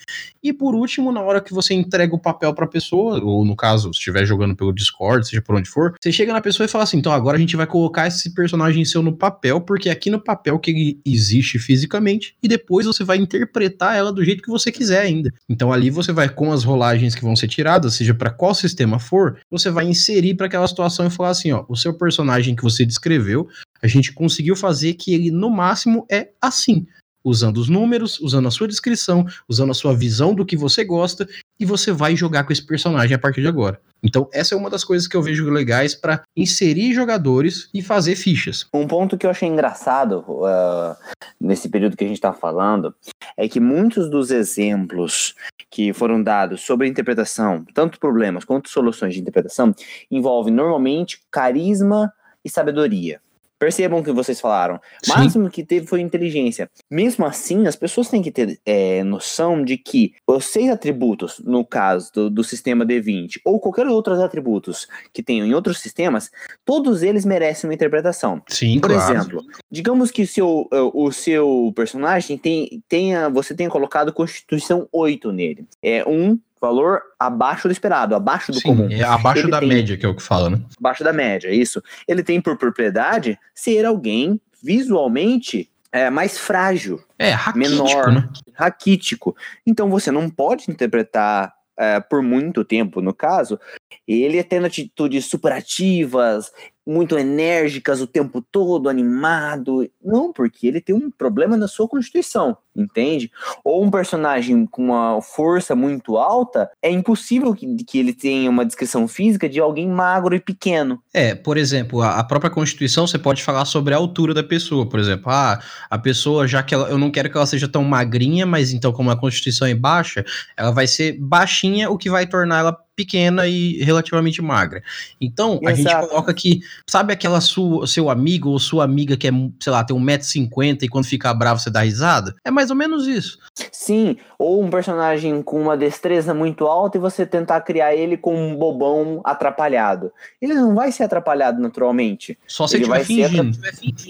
E por último, na hora que você entrega o papel para a pessoa, ou no caso, se estiver jogando pelo Discord, seja por onde for, você chega na pessoa e fala assim: então agora a gente vai colocar esse personagem seu no papel, porque é aqui no papel que ele existe fisicamente, e depois você vai interpretar ela do jeito que você quiser ainda. Então ali você vai, com as rolagens que vão ser tiradas, seja para qual sistema for, você vai inserir para aquela situação e falar assim: ó, o seu personagem que você descreveu a gente conseguiu fazer que ele, no máximo, é assim. Usando os números, usando a sua descrição, usando a sua visão do que você gosta, e você vai jogar com esse personagem a partir de agora. Então, essa é uma das coisas que eu vejo legais para inserir jogadores e fazer fichas. Um ponto que eu achei engraçado uh, nesse período que a gente está falando é que muitos dos exemplos que foram dados sobre interpretação, tanto problemas quanto soluções de interpretação, envolvem normalmente carisma e sabedoria. Percebam o que vocês falaram. O máximo que teve foi inteligência. Mesmo assim, as pessoas têm que ter é, noção de que os seis atributos, no caso do, do sistema D20, ou qualquer outros atributos que tenham em outros sistemas, todos eles merecem uma interpretação. Sim, Por claro. exemplo, digamos que o seu, eh, o seu personagem tem, tenha, você tenha colocado Constituição 8 nele. É um valor abaixo do esperado, abaixo do Sim, comum é abaixo Ele da tem- média, que é o que fala, né? abaixo da média, isso. Ele tem por propriedade ser alguém visualmente é, mais frágil, É, raquítico, Menor. né? raquítico. Então você não pode interpretar é, por muito tempo, no caso, ele tendo atitudes superativas, muito enérgicas o tempo todo, animado. Não, porque ele tem um problema na sua constituição, entende? Ou um personagem com uma força muito alta, é impossível que, que ele tenha uma descrição física de alguém magro e pequeno. É, por exemplo, a, a própria Constituição, você pode falar sobre a altura da pessoa, por exemplo. Ah, a pessoa, já que ela, eu não quero que ela seja tão magrinha, mas então, como a Constituição é baixa, ela vai ser baixinha, o que vai tornar ela pequena e relativamente magra. Então, a gente Exato. coloca que, sabe aquela sua, seu amigo ou sua amiga que é, sei lá, tem 1,50m e quando fica bravo você dá risada? É mais ou menos isso. Sim, ou um personagem com uma destreza muito alta e você tentar criar ele com um bobão atrapalhado. Ele não vai ser atrapalhado naturalmente. Só se Ele estiver fingindo.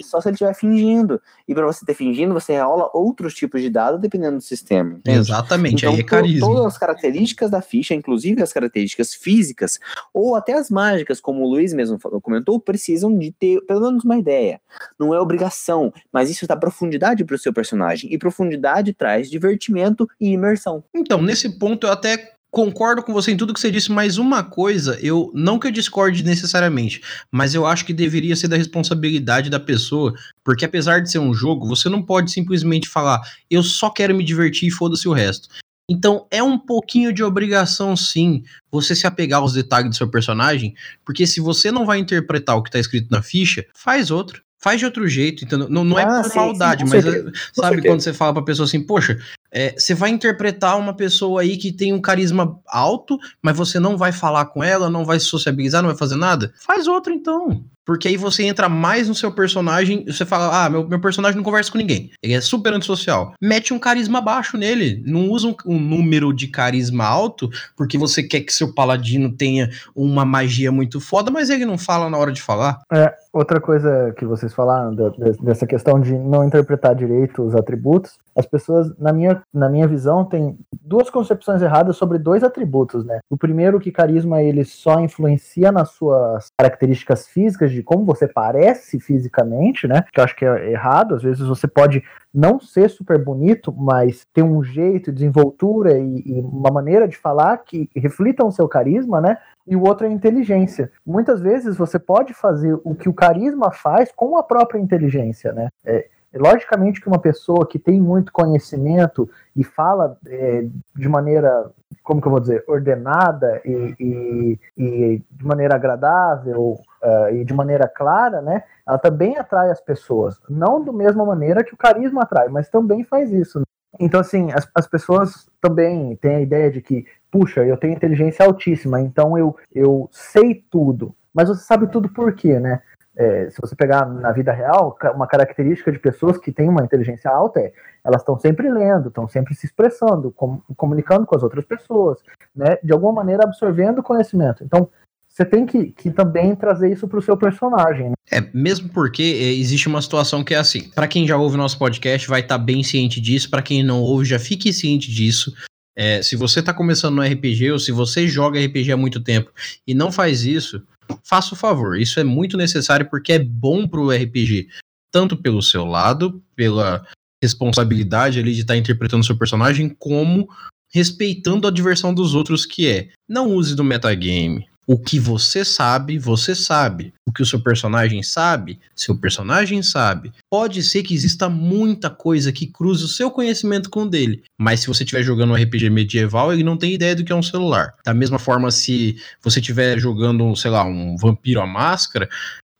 Só se ele estiver fingindo. E para você ter fingindo, você rola outros tipos de dados dependendo do sistema. entende? Exatamente, Então, aí é to- carisma. todas as características da ficha, inclusive as características físicas, ou até as mágicas, como o Luiz mesmo comentou, precisam de ter pelo menos uma ideia. Não é obrigação, mas isso dá profundidade para o seu personagem. E profundidade traz divertimento e imersão. Então, nesse ponto eu até concordo com você em tudo que você disse, mas uma coisa, eu não que eu discorde necessariamente, mas eu acho que deveria ser da responsabilidade da pessoa, porque apesar de ser um jogo, você não pode simplesmente falar, eu só quero me divertir e foda-se o resto. Então, é um pouquinho de obrigação, sim, você se apegar aos detalhes do seu personagem, porque se você não vai interpretar o que tá escrito na ficha, faz outro. Faz de outro jeito, entendeu? Não, não é Ah, por sim, maldade, sim, mas certeza, é- sabe quando você fala pra pessoa assim, poxa, é, você vai interpretar uma pessoa aí que tem um carisma alto, mas você não vai falar com ela, não vai se sociabilizar, não vai fazer nada? Faz outro então. Porque aí você entra mais no seu personagem, você fala, ah, meu, meu personagem não conversa com ninguém. Ele é super antissocial. Mete um carisma baixo nele. Não usa um, um número de carisma alto, porque você quer que seu paladino tenha uma magia muito foda, mas ele não fala na hora de falar. É, outra coisa que vocês falaram dessa questão de não interpretar direito os atributos, as pessoas, na minha, na minha visão, têm duas concepções erradas sobre dois atributos, né? O primeiro que carisma ele só influencia nas suas características físicas de como você parece fisicamente, né? Que eu acho que é errado. Às vezes você pode não ser super bonito, mas ter um jeito, desenvoltura e, e uma maneira de falar que reflitam o seu carisma, né? E o outro é inteligência. Muitas vezes você pode fazer o que o carisma faz com a própria inteligência, né? É, logicamente que uma pessoa que tem muito conhecimento e fala é, de maneira, como que eu vou dizer, ordenada e, e- e de maneira agradável ah, e de maneira clara, né? Ela também atrai as pessoas. Não da mesma maneira que o carisma atrai, mas também faz isso. né? Então, assim, as, as pessoas também têm a ideia de que, puxa, eu tenho inteligência altíssima, então eu, eu sei tudo. Mas você sabe tudo por quê, né? É, se você pegar na vida real, uma característica de pessoas que têm uma inteligência alta é elas estão sempre lendo, estão sempre se expressando, com- comunicando com as outras pessoas, né? De alguma maneira absorvendo conhecimento. Então, você tem que, que também trazer isso para o seu personagem. né? É, mesmo porque é, existe uma situação que é assim. Pra quem já ouve nosso podcast, vai estar bem ciente disso. Pra quem não ouve, já fique ciente disso. É, se você tá começando no RPG ou se você joga RPG há muito tempo e não faz isso, faça o favor. Isso é muito necessário porque é bom pro RPG. Tanto pelo seu lado, pela responsabilidade ali de estar interpretando seu personagem, como respeitando a diversão dos outros, que é não use do metagame. O que você sabe, você sabe. O que o seu personagem sabe, seu personagem sabe. Pode ser que exista muita coisa que cruze o seu conhecimento com o dele, mas se você estiver jogando um RPG medieval, ele não tem ideia do que é um celular. Da mesma forma, se você estiver jogando, sei lá, um Vampiro à Máscara,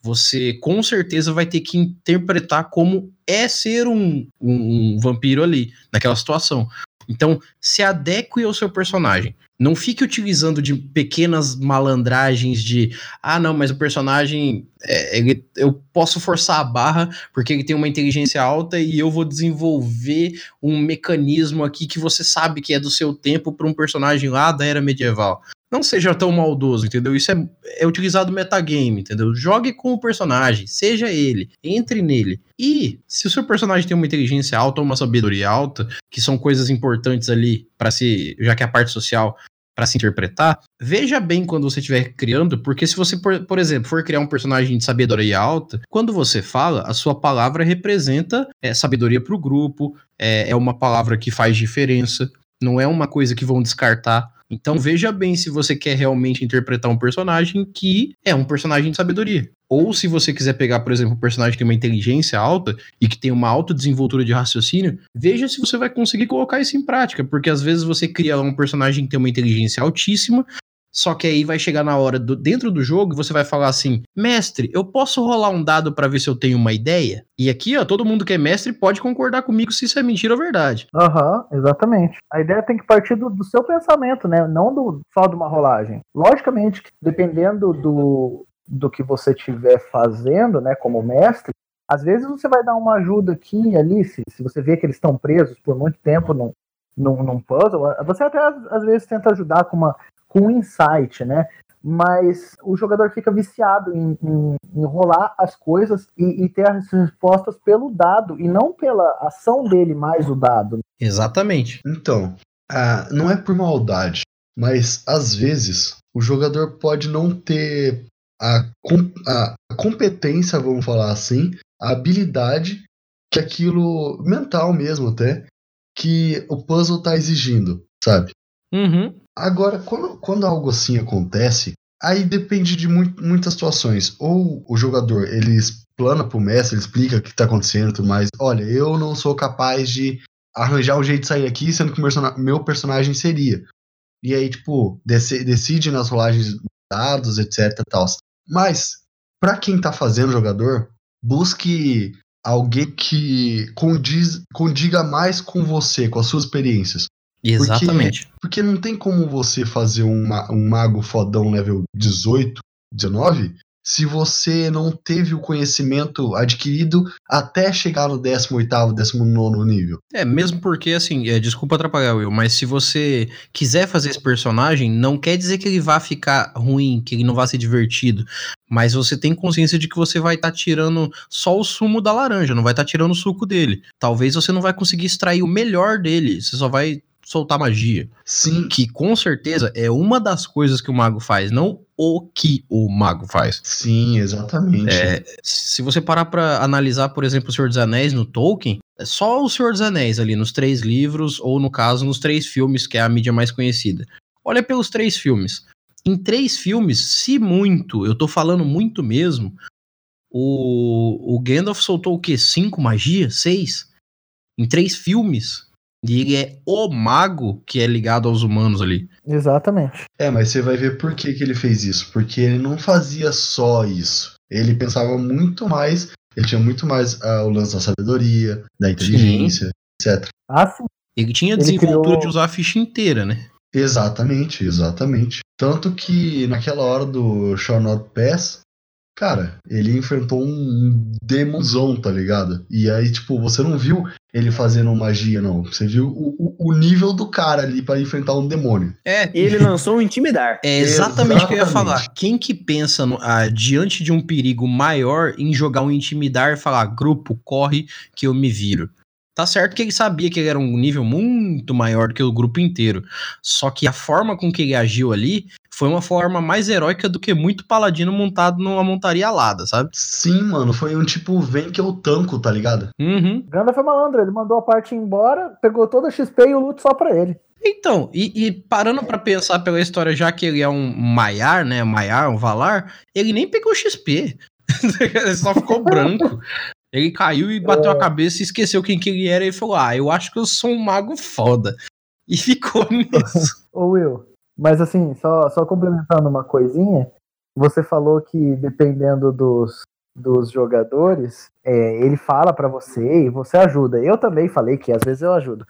você com certeza vai ter que interpretar como é ser um, um, um vampiro ali, naquela situação. Então, se adeque ao seu personagem. Não fique utilizando de pequenas malandragens de ah, não, mas o personagem é, ele- eu posso forçar a barra porque ele tem uma inteligência alta e eu vou desenvolver um mecanismo aqui que você sabe que é do seu tempo para um personagem lá da era medieval. Não seja tão maldoso, entendeu? Isso é, é utilizado metagame, entendeu? Jogue com o personagem, seja ele, entre nele. E se o seu personagem tem uma inteligência alta ou uma sabedoria alta, que são coisas importantes ali para se, já que é a parte social para se interpretar, veja bem quando você estiver criando, porque se você, por, por exemplo, for criar um personagem de sabedoria alta, quando você fala, a sua palavra representa é, sabedoria para o grupo, é, é uma palavra que faz diferença, não é uma coisa que vão descartar. Então veja bem se você quer realmente interpretar um personagem que é um personagem de sabedoria. Ou se você quiser pegar, por exemplo, um personagem que tem uma inteligência alta e que tem uma alta desenvoltura de raciocínio, veja se você vai conseguir colocar isso em prática, porque às vezes você cria um personagem que tem uma inteligência altíssima, só que aí vai chegar na hora do, dentro do jogo e você vai falar assim: "Mestre, eu posso rolar um dado pra ver se eu tenho uma ideia?" E aqui, ó, todo mundo que é mestre pode concordar comigo se isso é mentira ou verdade. Aham, exatamente. A ideia tem que partir do, do seu pensamento, né? Não do, só de uma rolagem. Logicamente, dependendo do, do que você estiver fazendo, né, como mestre, às vezes você vai dar uma ajuda aqui e ali, se, se você vê que eles estão presos por muito tempo num, num, num puzzle, você até às vezes tenta ajudar com, uma, com um insight, né? Mas o jogador fica viciado em, em, em rolar as coisas e, e ter as respostas pelo dado e não pela ação dele mais o dado. Exatamente. Então, ah, não é por maldade, mas às vezes o jogador pode não ter a, com- a competência, vamos falar assim, a habilidade que aquilo mental mesmo até que o puzzle tá exigindo, sabe? Uhum. Agora, quando, quando algo assim acontece, aí depende de mui- muitas situações. Ou o jogador, ele explana pro mestre, ele explica o que tá acontecendo e tudo mais. Olha, eu não sou capaz de arranjar um jeito de sair aqui, sendo que meu personagem seria. E aí, tipo, decide nas rolagens dados, etc tal. Mas, pra quem tá fazendo jogador, busque alguém que condiz, condiga mais com você, com as suas experiências. Exatamente. Porque não tem como você fazer um, ma- um mago fodão level 18, 19, se você não teve o conhecimento adquirido até chegar no 18º, 19 nível. É, mesmo porque, assim, é, desculpa atrapalhar, Will, mas se você quiser fazer esse personagem, não quer dizer que ele vá ficar ruim, que ele não vá ser divertido. Mas você tem consciência de que você vai estar tirando só o sumo da laranja, não vai estar tirando o suco dele. Talvez você não vai conseguir extrair o melhor dele, você só vai soltar magia. Sim, Que com certeza é uma das coisas que o mago faz, não o que o mago faz. sim, exatamente. É, se você parar pra analisar, por exemplo, o Senhor dos Anéis no Tolkien, é só o Senhor dos Anéis ali nos três livros, ou no caso, nos três filmes, que é a mídia mais conhecida. Olha pelos três filmes. Em três filmes, se muito, eu tô falando muito mesmo, o, o Gandalf soltou o quê? Cinco magias? Seis? Em três filmes. E ele é o mago que é ligado aos humanos ali. Exatamente. É, mas você vai ver por que, que ele fez isso. Porque ele não fazia só isso. Ele pensava muito mais. Ele tinha muito mais ah, o lance da sabedoria, da inteligência, etc. Ah, sim. Ele tinha Ele desenvoltura criou- de usar a ficha inteira, né? Exatamente, exatamente. Tanto que naquela hora do Shall Not Pass, cara, ele enfrentou um demonzão, tá ligado? E aí, tipo, você não viu ele fazendo magia, não. Você viu o, o- o nível do cara ali pra enfrentar um demônio. É, E ele lançou um intimidar. É exatamente o que eu ia falar. Quem que pensa no- ah, diante de um perigo maior em jogar um intimidar e falar, grupo, corre que eu me viro? Tá certo que ele sabia que ele era um nível muito maior do que o grupo inteiro. Só que a forma com que ele agiu ali foi uma forma mais heróica do que muito paladino montado numa montaria alada, sabe? Sim, mano, foi um tipo, vem que eu tanco, tá ligado? Uhum. Gandalf é malandro, ele mandou a parte embora, pegou toda a XP e o loot só pra ele. Então, e, e parando pra pensar pela história, já que ele é um Maiar, né? Maiar, um Valar, ele nem pegou XP. ele só ficou branco. Ele caiu e bateu a cabeça e esqueceu quem que ele era e falou: Ah, eu acho que eu sou um mago foda. E ficou nisso. Ô Will, mas assim, só, só complementando uma coisinha, você falou que dependendo dos, dos jogadores, é, ele fala pra você e você ajuda. Eu também falei que às vezes eu ajudo.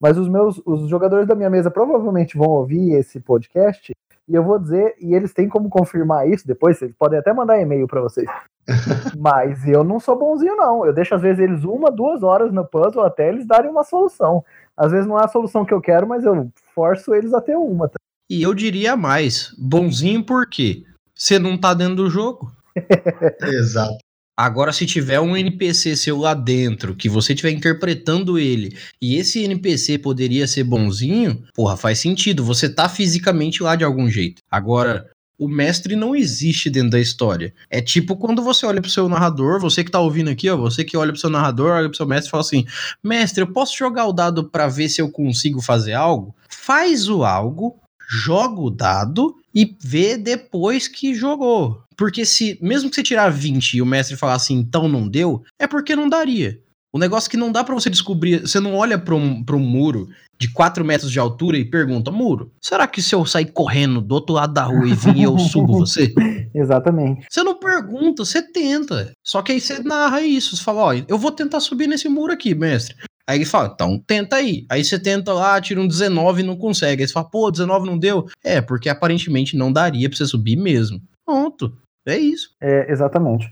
Mas os meus os jogadores da minha mesa provavelmente vão ouvir esse podcast e eu vou dizer, e eles têm como confirmar isso depois, eles podem até mandar e-mail pra vocês. Mas eu não sou bonzinho, não. Eu deixo, às vezes, eles uma, duas horas no puzzle até eles darem uma solução. Às vezes não é a solução que eu quero, mas eu forço eles a ter uma. tá? E eu diria mais: bonzinho por quê? Você não tá dentro do jogo. Exato. Agora, se tiver um NPC seu lá dentro, que você estiver interpretando ele, e esse NPC poderia ser bonzinho, porra, faz sentido. Você tá fisicamente lá de algum jeito. Agora, o mestre não existe dentro da história. É tipo quando você olha pro seu narrador, você que tá ouvindo aqui, ó, você que olha pro seu narrador, olha pro seu mestre e fala assim: Mestre, eu posso jogar o dado pra ver se eu consigo fazer algo? Faz o algo, joga o dado e vê depois que jogou. Porque se, mesmo que você tirar 20 e o mestre falar assim, então não deu, é porque não daria. O negócio que não dá pra você descobrir, você não olha pra um, pra um muro de 4 metros de altura e pergunta, muro, será que se eu sair correndo do outro lado da rua e vir eu subo você? Exatamente. Você não pergunta, você tenta. Só que aí você narra isso, você fala, ó, eu vou tentar subir nesse muro aqui, mestre. Aí ele fala, então tenta aí. Aí você tenta lá, tira um 19 e não consegue. Aí você fala, pô, 19 não deu? É, porque aparentemente não daria pra você subir mesmo. Pronto. É isso. É, exatamente.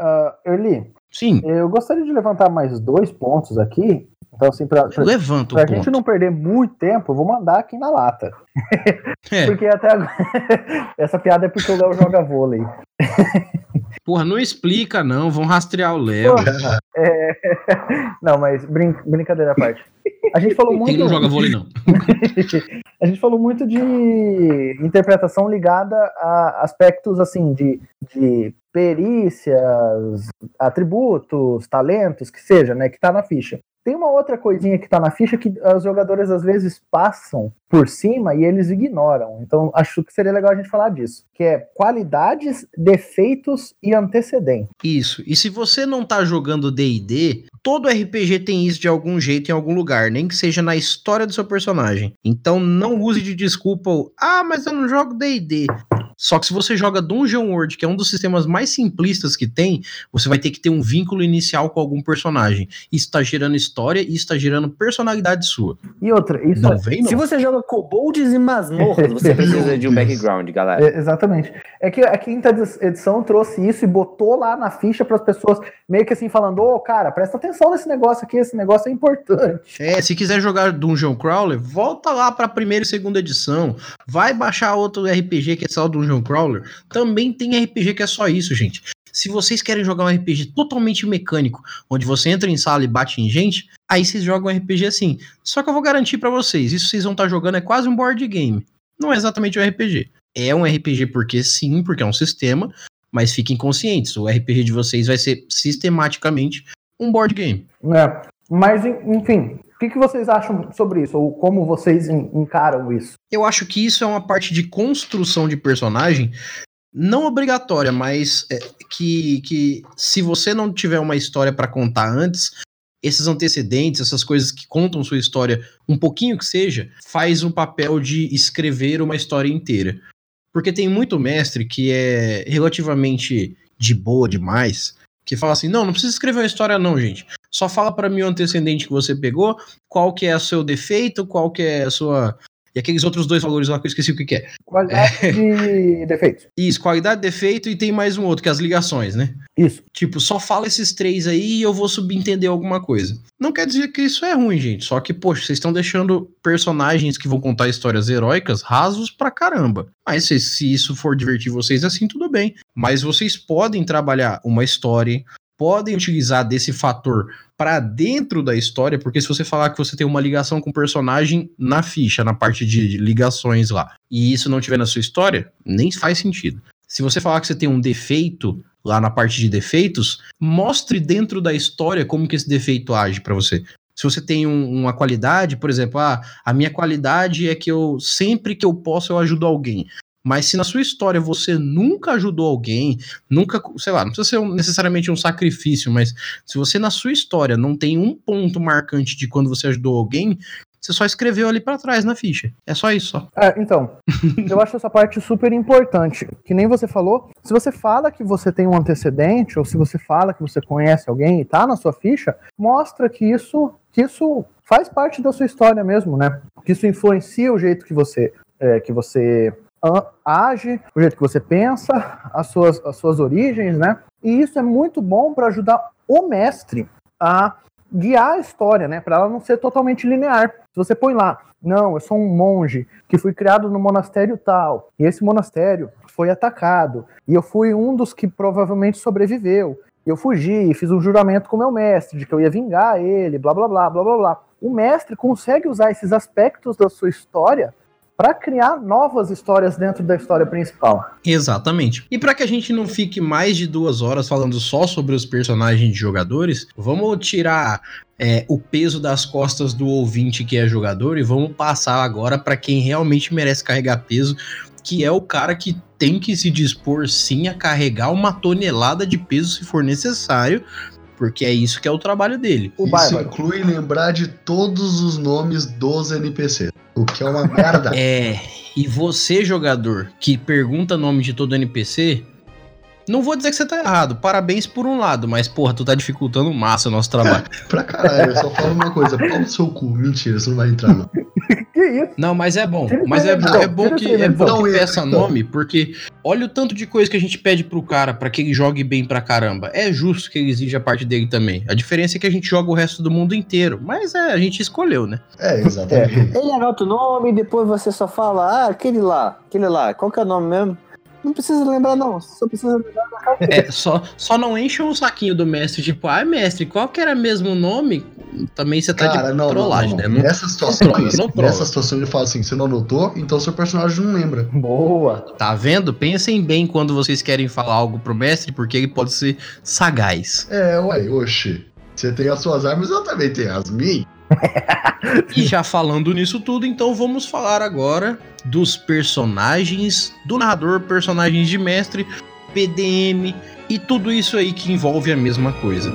Uh, Erli, Sim, eu gostaria de levantar mais dois pontos aqui. Então, assim, pra, pra, levanta pra gente não perder muito tempo, eu vou mandar aqui na lata. É, Porque até agora. Essa piada é porque o Léo joga vôlei. porra, não explica não, vão rastrear o Léo. É, Não, mas brin- brincadeira à parte. A gente falou muito. Ele não joga vôlei não. a gente falou muito de interpretação ligada a aspectos assim de, de perícias, atributos, talentos, que seja, né, que tá na ficha. Tem uma outra coisinha que tá na ficha que os jogadores às vezes passam por cima e eles ignoram. Então acho que seria legal a gente falar disso, que é qualidades, defeitos e antecedentes. Isso. E se você não tá jogando D&D, todo RPG tem isso de algum jeito em algum lugar, nem que seja na história do seu personagem. Então não use de desculpa o, ah, mas eu não jogo D&D. Só que se você joga Dungeon World, que é um dos sistemas mais simplistas que tem, você vai ter que ter um vínculo inicial com algum personagem. Isso está gerando história e está gerando personalidade sua. E outra, isso Não é- vem, não? Se você joga kobolds e masmorras, você precisa de um background, galera. É, exatamente. É que a quinta edi- edição trouxe isso e botou lá na ficha para as pessoas meio que assim falando: ô, cara, presta atenção nesse negócio aqui, esse negócio é importante. É, se quiser jogar Dungeon Crawler, volta lá pra primeira e segunda edição. Vai baixar outro RPG que é só Dungeon Crawler. Também tem RPG que é só isso, gente. Se vocês querem jogar um RPG totalmente mecânico, onde você entra em sala e bate em gente, aí vocês jogam um RPG assim. Só que eu vou garantir pra vocês, isso vocês vão estar jogando é quase um board game. Não é exatamente um RPG. É um RPG porque sim, porque é um sistema, mas fiquem conscientes, o RPG de vocês vai ser sistematicamente um board game. É. Mas, en- enfim, o que, que vocês acham sobre isso? Ou como vocês en- encaram isso? Eu acho que isso é uma parte de construção de personagem não obrigatória, mas é, que, que se você não tiver uma história pra contar antes, esses antecedentes, essas coisas que contam sua história, um pouquinho que seja, faz um papel de escrever uma história inteira. Porque tem muito mestre que é relativamente de boa demais, que fala assim: "Não, não precisa escrever uma história não, gente. Só fala pra mim o antecedente que você pegou, qual que é o seu defeito, qual que é a sua e aqueles outros dois valores lá que eu esqueci o que, que é. Qualidade de defeitos. Isso, qualidade, defeito e tem mais um outro, que é as ligações, né? Isso. Tipo, só fala esses três aí e eu vou subentender alguma coisa. Não quer dizer que isso é ruim, gente. Só que, poxa, vocês estão deixando personagens que vão contar histórias heróicas rasos pra caramba. Mas se, se isso for divertir vocês assim, tudo bem. Mas vocês podem trabalhar uma história, podem utilizar desse fator pra dentro da história, porque se você falar que você tem uma ligação com o personagem na ficha, na parte de ligações lá, e isso não tiver na sua história, nem faz sentido. Se você falar que você tem um defeito lá na parte de defeitos, mostre dentro da história como que esse defeito age pra você. Se você tem um- uma qualidade, por exemplo, ah, a minha qualidade é que eu sempre que eu posso eu ajudo alguém. Mas se na sua história você nunca ajudou alguém, nunca, sei lá, não precisa ser um- necessariamente um sacrifício, mas se você na sua história não tem um ponto marcante de quando você ajudou alguém, você só escreveu ali pra trás na ficha. É só isso, só. É, então, eu acho essa parte super importante. Que nem você falou, se você fala que você tem um antecedente, ou se você fala que você conhece alguém e tá na sua ficha, mostra que isso, que isso faz parte da sua história mesmo, né? Que isso influencia o jeito que você, é, que você age, o jeito que você pensa, as suas, as suas origens, né? E isso é muito bom para ajudar o mestre a guiar a história, né? Para ela não ser totalmente linear. Se você põe lá, não, eu sou um monge que fui criado no monastério tal, e esse monastério foi atacado, e eu fui um dos que provavelmente sobreviveu. Eu fugi e fiz um juramento com meu mestre de que eu ia vingar ele, blá blá blá blá blá blá. O mestre consegue usar esses aspectos da sua história para criar novas histórias dentro da história principal. Exatamente. E para que a gente não fique mais de duas horas falando só sobre os personagens de jogadores, vamos tirar é, o peso das costas do ouvinte que é jogador e vamos passar agora para quem realmente merece carregar peso, que é o cara que tem que se dispor sim a carregar uma tonelada de peso se for necessário, porque é isso que é o trabalho dele. O Isso Bárbaro. inclui lembrar de todos os nomes dos NPC. O que é uma merda. É, e você, jogador, que pergunta nome de todo NPC, não vou dizer que você tá errado. Parabéns por um lado, mas porra, tu tá dificultando massa o nosso trabalho. Pra caralho, eu só falo uma coisa. Pau no seu cu. Mentira, você não vai entrar, não. Que isso? Não, mas é bom. Tira Mas é, bom- edição, é bom tira que, essa é bom que Não peça nome, porque olha o tanto de coisa que a gente pede pro cara pra que ele jogue bem pra caramba. É justo que ele exija a parte dele também. A diferença é que a gente joga o resto do mundo inteiro. Mas é, a gente escolheu, né? É, exatamente. Ele anota o nome e depois você só fala, ah, aquele lá, aquele lá, qual que é o nome mesmo? Não precisa lembrar, não. Só precisa lembrar. É, só, só não enche um saquinho do mestre, tipo, ai mestre, qual que era mesmo o nome? Também você tá Cara, de não, não, trollagem, não, né? não. Não- Nessa situação, trola, não trola. nessa situação ele fala assim: você não anotou, então seu personagem não lembra. Boa. Tá vendo? Pensem bem quando vocês querem falar algo pro mestre, porque ele pode ser sagaz. É, ué, oxe. Você tem as suas armas, eu também tenho as minhas. E já falando nisso tudo, então vamos falar agora dos personagens do narrador, personagens de mestre, PDM e tudo isso aí que envolve a mesma coisa.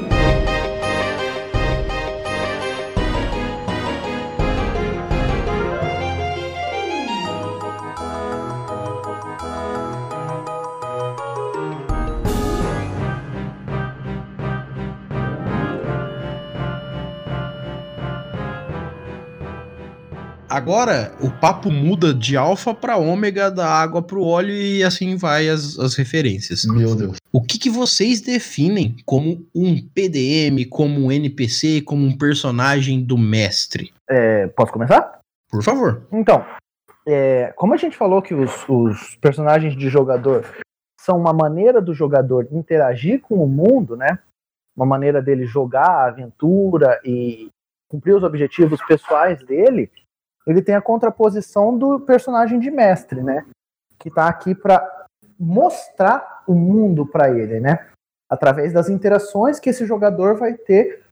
Agora o papo muda de alfa para ômega, da água pro óleo e assim vai as, as referências. Meu Deus. O que, que vocês definem como um PDM, como um NPC, como um personagem do mestre? É, posso começar? Por favor. Então, é, como a gente falou que os, os personagens de jogador são uma maneira do jogador interagir com o mundo, né? Uma maneira dele jogar a aventura e cumprir os objetivos pessoais dele, ele tem a contraposição do personagem de mestre, né? Que tá aqui para mostrar o mundo para ele, né? Através das interações que esse jogador vai ter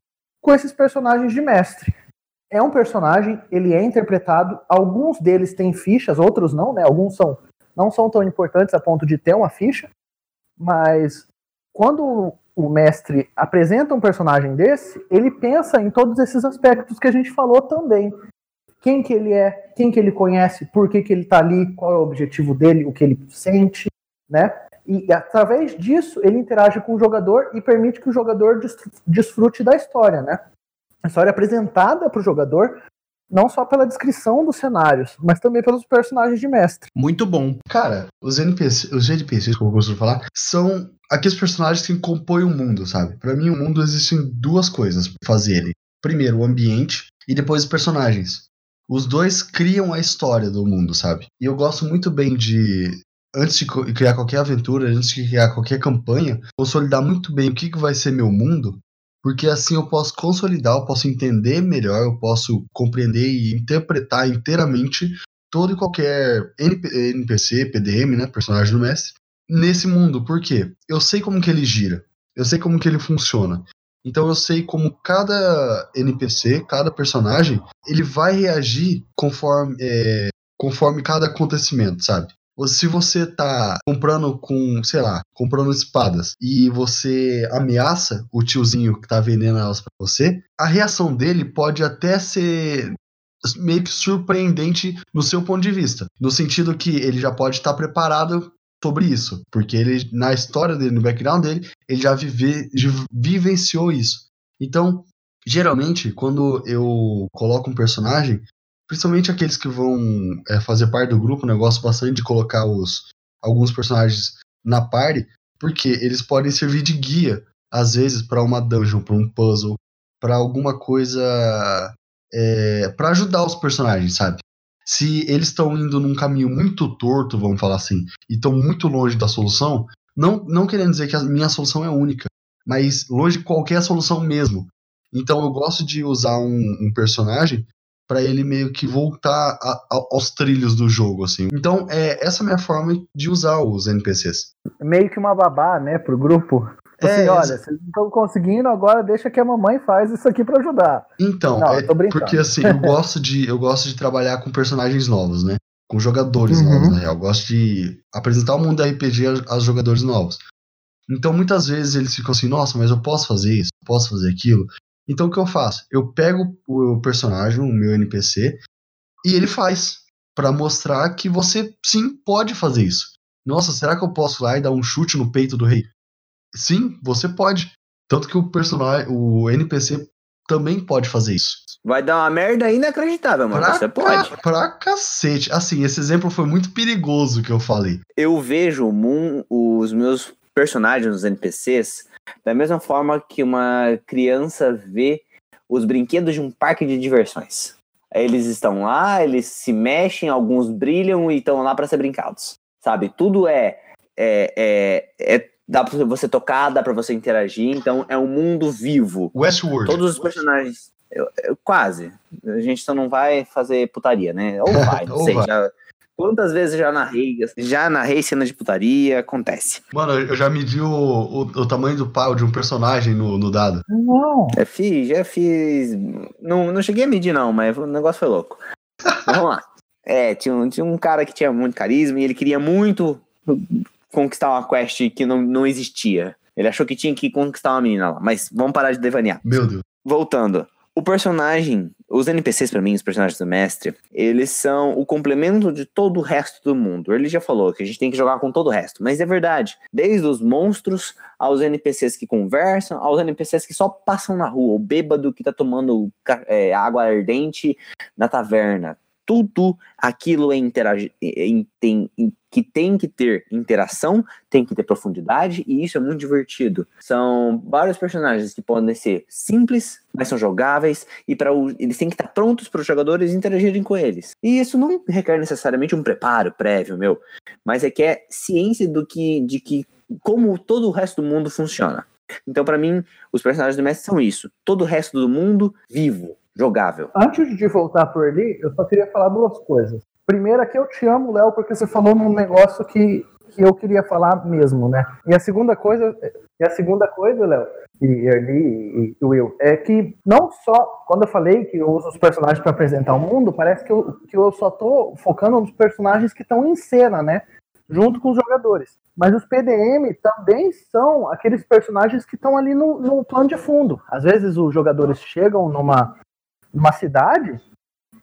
com esses personagens de mestre. É um personagem, ele é interpretado, alguns deles têm fichas, outros não, né? Alguns são não são tão importantes a ponto de ter uma ficha, mas quando o mestre apresenta um personagem desse, ele pensa em todos esses aspectos que a gente falou também. Quem que ele é, quem que ele conhece, por que, que ele está ali, qual é o objetivo dele, o que ele sente, né? E através disso ele interage com o jogador e permite que o jogador desfrute da história, né? A história é apresentada para o jogador não só pela descrição dos cenários, mas também pelos personagens de mestre. Muito bom. Cara, os NPCs, os NPCs, como eu costumo falar, são aqueles personagens que compõem o mundo, sabe? Para mim, o mundo existe em duas coisas pra fazer ele. Primeiro, o ambiente e depois os personagens. Os dois criam a história do mundo, sabe? E eu gosto muito bem de antes de criar qualquer aventura, antes de criar qualquer campanha, consolidar muito bem o que, que vai ser meu mundo porque assim eu posso consolidar, eu posso entender melhor, eu posso compreender e interpretar inteiramente todo e qualquer NPC, PDM, né, personagem do mestre, nesse mundo. Por quê? Eu sei como que ele gira, eu sei como que ele funciona. Então eu sei como cada NPC, cada personagem, ele vai reagir conforme, é, conforme cada acontecimento, sabe? se você tá comprando com, sei lá, comprando espadas e você ameaça o tiozinho que tá vendendo elas para você, a reação dele pode até ser meio que surpreendente no seu ponto de vista, no sentido que ele já pode estar preparado sobre isso, porque ele na história dele, no background dele, ele já vive, vivenciou isso. Então, geralmente, quando eu coloco um personagem, principalmente aqueles que vão é, fazer parte do grupo, né, eu gosto bastante de colocar os, alguns personagens na party, porque eles podem servir de guia, às vezes, para uma dungeon, para um puzzle, para alguma coisa. É, para ajudar os personagens, sabe? Se eles estão indo num caminho muito torto, vamos falar assim, e estão muito longe da solução, não, não querendo dizer que a minha solução é única, mas longe de qualquer solução mesmo. Então eu gosto de usar um, um personagem para ele meio que voltar a, a, aos trilhos do jogo, assim. Então, é essa é a minha forma de usar os NPCs. Meio que uma babá, né, pro grupo. Tipo É, assim, olha, vocês não estão conseguindo, agora deixa que a mamãe faz isso aqui pra ajudar. Então, Não, é eu tô brincando. porque assim, eu gosto de eu gosto de trabalhar com personagens novos, né? Com jogadores Uhum. novos, na real. Eu gosto de apresentar o mundo da RPG aos- jogadores novos. Então, muitas vezes eles ficam assim, nossa, mas eu posso fazer isso, posso fazer aquilo. Então, o que eu faço? Eu pego o personagem, o meu NPC, e ele faz. Pra mostrar que você sim pode fazer isso. Nossa, será que eu posso ir lá e dar um chute no peito do rei? Sim, você pode. Tanto que o personagem, o NPC também pode fazer isso. Vai dar uma merda inacreditável, mano. Você pode. Ca... Pra cacete. Assim, esse exemplo foi muito perigoso que eu falei. Eu vejo mun- os meus personagens, os NPCs, da mesma forma que uma criança vê os brinquedos de um parque de diversões. Eles estão lá, eles se mexem, alguns brilham e estão lá para ser brincados. Sabe? Tudo é, é, é, é- dá para você tocar, dá para você interagir. Então é um mundo vivo. Westworld. Todos os personagens. eu- eu- quase. A gente só não vai fazer putaria, né? Ou vai, não Ou sei. vai. já- quantas vezes eu já narrei, já narrei cena de putaria, acontece. Mano, eu já medi o, o, o tamanho do pau de um personagem no, no dado. Não. Já fiz, já fiz. Não, não cheguei a medir, não, mas o negócio foi louco. Mas vamos lá. É, tinha um, tinha um cara que tinha muito carisma e ele queria muito conquistar uma quest que não, não existia. Ele achou que tinha que conquistar uma menina lá, mas vamos parar de devanear. Meu Deus. Voltando. O personagem, os NPCs pra mim, os personagens do mestre, eles são o complemento de todo o resto do mundo. Ele já falou que a gente tem que jogar com todo o resto, mas é verdade. Desde os monstros aos NPCs que conversam, aos NPCs que só passam na rua, o bêbado que tá tomando é, água ardente na taverna. Tudo aquilo é é- é- que tem que ter interação, tem que ter profundidade, e isso é muito divertido. São vários personagens que podem ser simples, mas são jogáveis, e para eles têm que estar prontos para os jogadores interagirem com eles. E isso não requer necessariamente um preparo prévio, meu, mas requer ciência do que, de que como todo o resto do mundo funciona. Então, para mim, os personagens do mestre são isso. Todo o resto do mundo vivo, jogável. Antes de voltar por ali, eu só queria falar duas coisas. Primeiro é que eu te amo, Léo, porque você falou num negócio que, que eu queria falar mesmo, né? E a segunda coisa, e a segunda coisa, Léo, e Erli e Will, é que não só quando eu falei que eu uso os personagens para apresentar o mundo, parece que eu, que eu só tô focando nos personagens que estão em cena, né? Junto com os jogadores. Mas os PDM também são aqueles personagens que estão ali no, no plano de fundo. Às vezes os jogadores chegam numa, numa cidade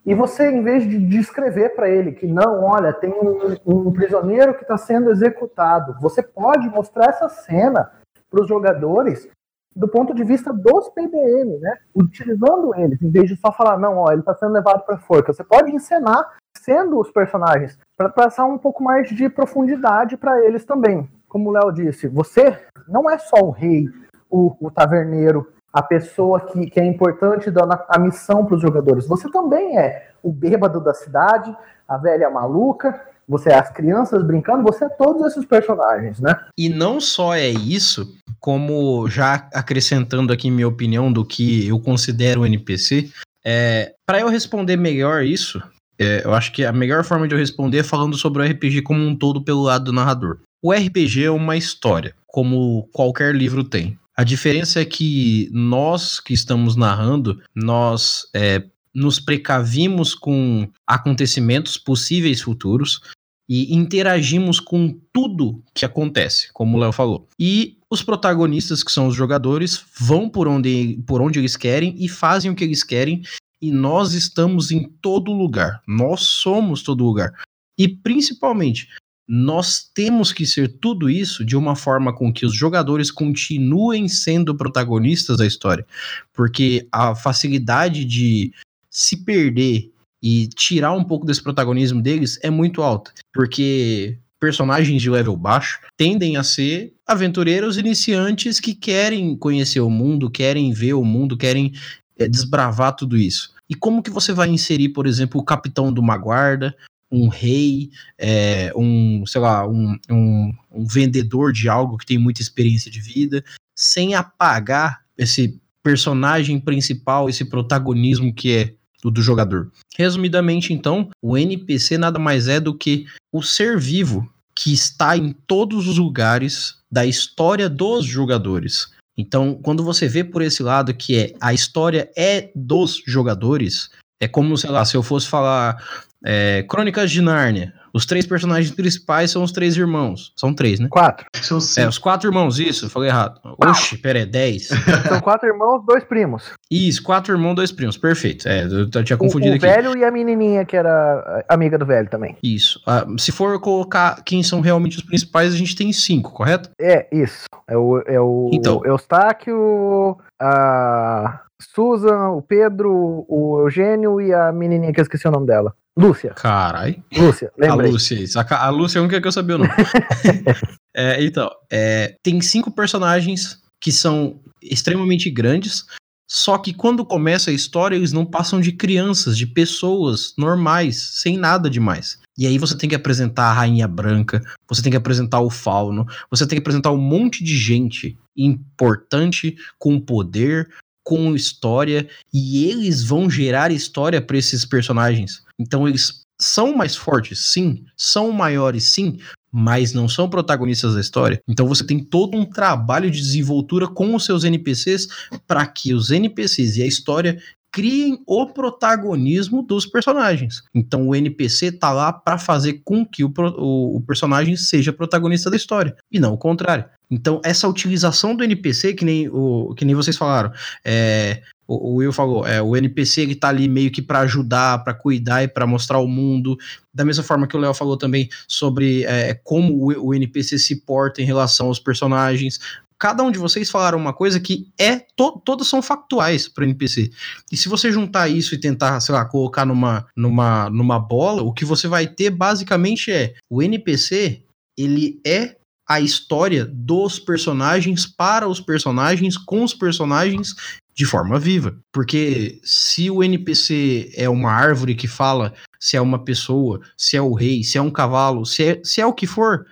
e você, em vez de descrever para ele que não, olha, tem um, um prisioneiro que está sendo executado, você pode mostrar essa cena para os jogadores do ponto de vista dos PDM, né? Utilizando eles, em vez de só falar, não, ó, ele está sendo levado para forca. Você pode encenar sendo os personagens para passar um pouco mais de profundidade para eles também. Como o Léo disse, você não é só o rei, o, o taverneiro, a pessoa que, que é importante dando a, missão para os jogadores. Você também é o bêbado da cidade, a velha maluca, você é as crianças brincando, você é todos esses personagens, né? E não só é isso, como já acrescentando aqui minha opinião do que eu considero o NPC, é, para eu responder melhor isso, é, eu acho que a melhor forma de eu responder é falando sobre o RPG como um todo pelo lado do narrador. O RPG é uma história, como qualquer livro tem. A diferença é que nós que estamos narrando, nós é, nos precavimos com acontecimentos possíveis futuros e interagimos com tudo que acontece, como o Léo falou. E os protagonistas, que são os jogadores, vão por onde, por onde eles querem e fazem o que eles querem. E nós estamos em todo lugar. Nós somos todo lugar. E principalmente, nós temos que ser tudo isso de uma forma com que os jogadores continuem sendo protagonistas da história. Porque a facilidade de se perder e tirar um pouco desse protagonismo deles é muito alta. Porque personagens de level baixo tendem a ser aventureiros iniciantes que querem conhecer o mundo, querem ver o mundo, querem é, desbravar tudo isso. E como que você vai inserir, por exemplo, o capitão de uma guarda, um rei, é, um, sei lá, um, um, um vendedor de algo que tem muita experiência de vida, sem apagar esse personagem principal, esse protagonismo que é do, do, jogador. Resumidamente, então, o NPC nada mais é do que o ser vivo que está em todos os lugares da história dos jogadores. Então, quando você vê por esse lado que é a história é dos jogadores, é como, sei lá, se eu fosse falar é, Crônicas de Nárnia. Os três personagens principais são os três irmãos. São três, né? Quatro. São É, os quatro irmãos, isso, eu falei errado. Oxi, pera, é dez. São quatro irmãos, dois primos. Isso, quatro irmãos, dois primos, perfeito. É, eu, eu tinha O, confundido o aqui. velho e a menininha que era amiga do velho também. Isso. Ah, se for colocar quem são realmente os principais, a gente tem cinco, correto? É, isso. É o, é o Então. Eustáquio, a Susan, o Pedro, o Eugênio e a menininha que eu esqueci o nome dela. Lúcia. Carai. Lúcia, A lembrei. Lúcia, isso. A, a Lúcia é a única que eu sabia o nome. É, então, é, tem cinco personagens que são extremamente grandes, só que quando começa a história, eles não passam de crianças, de pessoas normais, sem nada demais. E aí você tem que apresentar a Rainha Branca, você tem que apresentar o Fauno, você tem que apresentar um monte de gente importante, com poder, com história, e eles vão gerar história para esses personagens. Então eles são mais fortes, sim, são maiores, sim, mas não são protagonistas da história. Então você tem todo um trabalho de desenvoltura com os seus NPCs para que os NPCs e a história criem o protagonismo dos personagens. Então o NPC tá lá para fazer com que o, pro- o, o personagem seja protagonista da história e não o contrário. Então essa utilização do NPC que nem o que nem vocês falaram, é, o, o Will falou, é, o NPC ele tá ali meio que para ajudar, para cuidar e para mostrar o mundo. Da mesma forma que o Léo falou também sobre é, como o, o NPC se porta em relação aos personagens. cada um de vocês falaram uma coisa que é to, todas são factuais para NPC. E se você juntar isso e tentar, sei lá, colocar numa, numa, numa bola, o que você vai ter basicamente é o NPC, ele é a história dos personagens para os personagens com os personagens de forma viva. Porque se o NPC é uma árvore que fala se é uma pessoa, se é o rei, se é um cavalo, se é, se é o que for,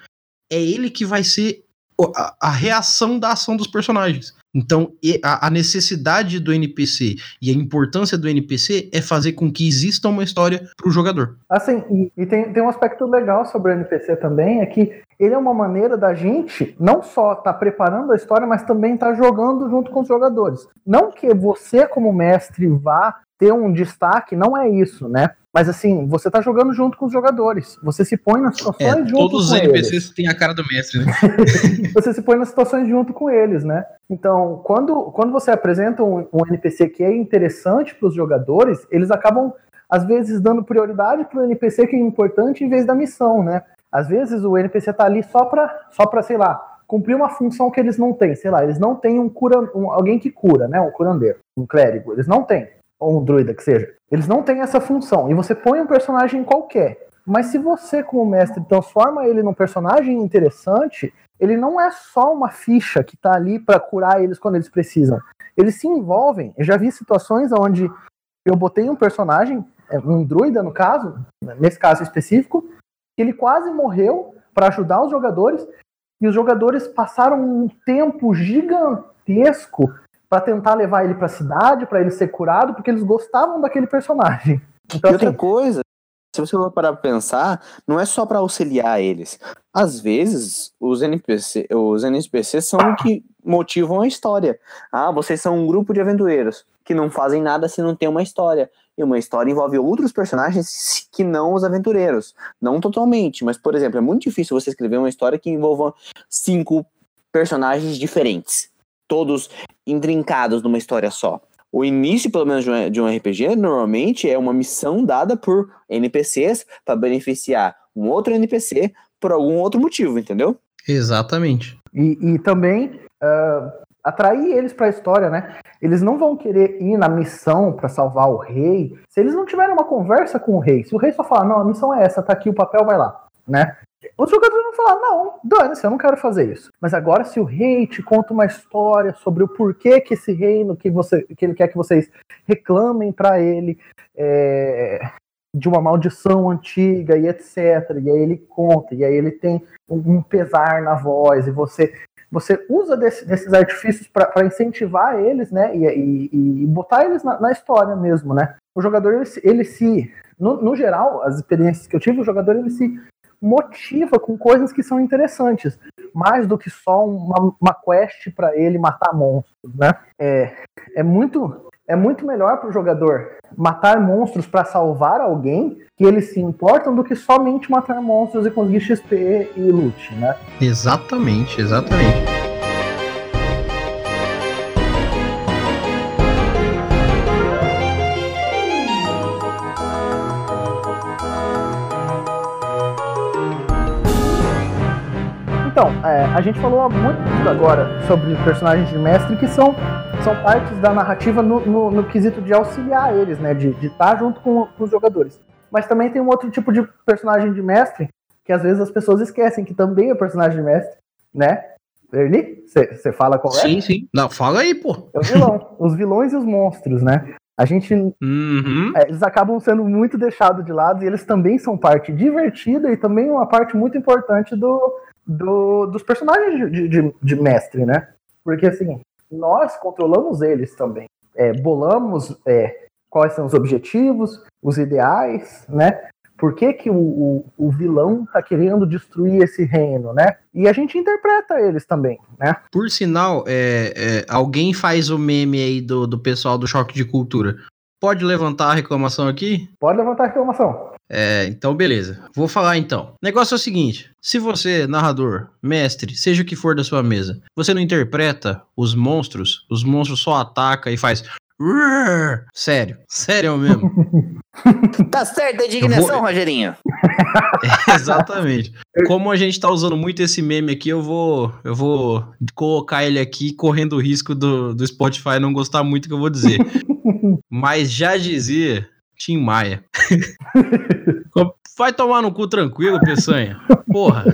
é ele que vai ser a, a reação da ação dos personagens. Então, a, necessidade do NPC e a importância do NPC é fazer com que exista uma história para o jogador. Assim, e, e, tem, tem um aspecto legal sobre o NPC também, é que ele é uma maneira da gente não só estar tá preparando a história, mas também estar tá jogando junto com os jogadores. Não que você, como mestre, vá ter um destaque, não é isso, né? Mas assim, você tá jogando junto com os jogadores. Você se põe nas situações é, junto com eles. Todos os NPCs têm a cara do mestre, né? você se põe nas situações junto com eles, né? Então, quando, quando você apresenta um, um NPC que é interessante para os jogadores, eles acabam, às vezes, dando prioridade para o NPC que é importante em vez da missão, né? Às vezes o NPC tá ali só para, só pra, sei lá, cumprir uma função que eles não têm. Sei lá, eles não têm um cura, um, alguém que cura, né? Um curandeiro, um clérigo. Eles não têm ou um druida que seja, eles não têm essa função. E você põe um personagem qualquer. Mas se você, como mestre, transforma ele num personagem interessante, ele não é só uma ficha que está ali para curar eles quando eles precisam. Eles se envolvem. Eu já vi situações onde eu botei um personagem, é, um druida no caso, nesse caso específico, que ele quase morreu para ajudar os jogadores, e os jogadores passaram um tempo gigantesco para tentar levar ele para a cidade, para ele ser curado, porque eles gostavam daquele personagem. Então, e outra assim, coisa, se você for parar para pensar, não é só para auxiliar eles. Às vezes, os NPC, os NPCs são o que motivam a história. Ah, vocês são um grupo de aventureiros que não fazem nada se não tem uma história. E uma história envolve outros personagens que não os aventureiros. Não totalmente, mas, por exemplo, é muito difícil você escrever uma história que envolva cinco personagens diferentes todos intrincados numa história só. O início, pelo menos, de um RPG, normalmente é uma missão dada por NPCs para beneficiar um outro NPC por algum outro motivo, entendeu? Exatamente. E, e também uh, atrair eles para a história, né? Eles não vão querer ir na missão para salvar o rei se eles não tiverem uma conversa com o rei. Se o rei só falar, não, a missão é essa, tá aqui o papel, vai lá, né? Os jogadores vão falar, não, dane-se, eu não quero fazer isso. Mas agora, se o rei te conta uma história sobre o porquê que esse reino que, você, que ele quer que vocês reclamem para ele é, de uma maldição antiga e etc. E aí ele conta, e aí ele tem um pesar na voz, e você você usa desse, desses artifícios para incentivar eles, né? E, e, e botar eles na, na, história mesmo, né? O jogador, ele, ele se. No, no, geral, as experiências que eu tive, o jogador ele se motiva com coisas que são interessantes, mais do que só uma, uma quest para ele matar monstros, né? É, é muito é muito melhor para o jogador matar monstros para salvar alguém que eles se importam do que somente matar monstros e conseguir XP e loot, né? Exatamente, exatamente. Então, é, a gente falou muito agora sobre personagens de mestre que são, são partes da narrativa no, no, no quesito de auxiliar eles, né? De estar tá junto com, com, os jogadores. Mas também tem um outro tipo de personagem de mestre que às vezes as pessoas esquecem que também é personagem de mestre, né? Ernie, você fala qual é? Sim, sim. Não, fala aí, pô. É o vilão. os vilões e os monstros, né? A gente. Uhum. É, eles acabam sendo muito deixados de lado e eles também são parte divertida e também uma parte muito importante do, do, dos personagens de, de, de, mestre, né? Porque assim, nós controlamos eles também. É, bolamos é, quais são os objetivos, os ideais, né? Por que, que o, o, o, vilão tá querendo destruir esse reino, né? E a gente interpreta eles também, né? Por sinal, é, é, alguém faz o meme aí do, do pessoal do Choque de Cultura. Pode levantar a reclamação aqui? Pode levantar a reclamação. É, então beleza. Vou falar então. O negócio é o seguinte: se você, narrador, mestre, seja o que for da sua mesa, você não interpreta os monstros, os monstros só ataca e faz. Sério, sério mesmo. Tá certo a indignação, vou- Rogerinho. Exatamente. Como a gente tá usando muito esse meme aqui, eu vou, eu vou colocar ele aqui correndo o risco do, do Spotify não gostar muito do que eu vou dizer. Mas já dizia Tim Maia. Vai tomar no cu tranquilo, Peçanha. Porra.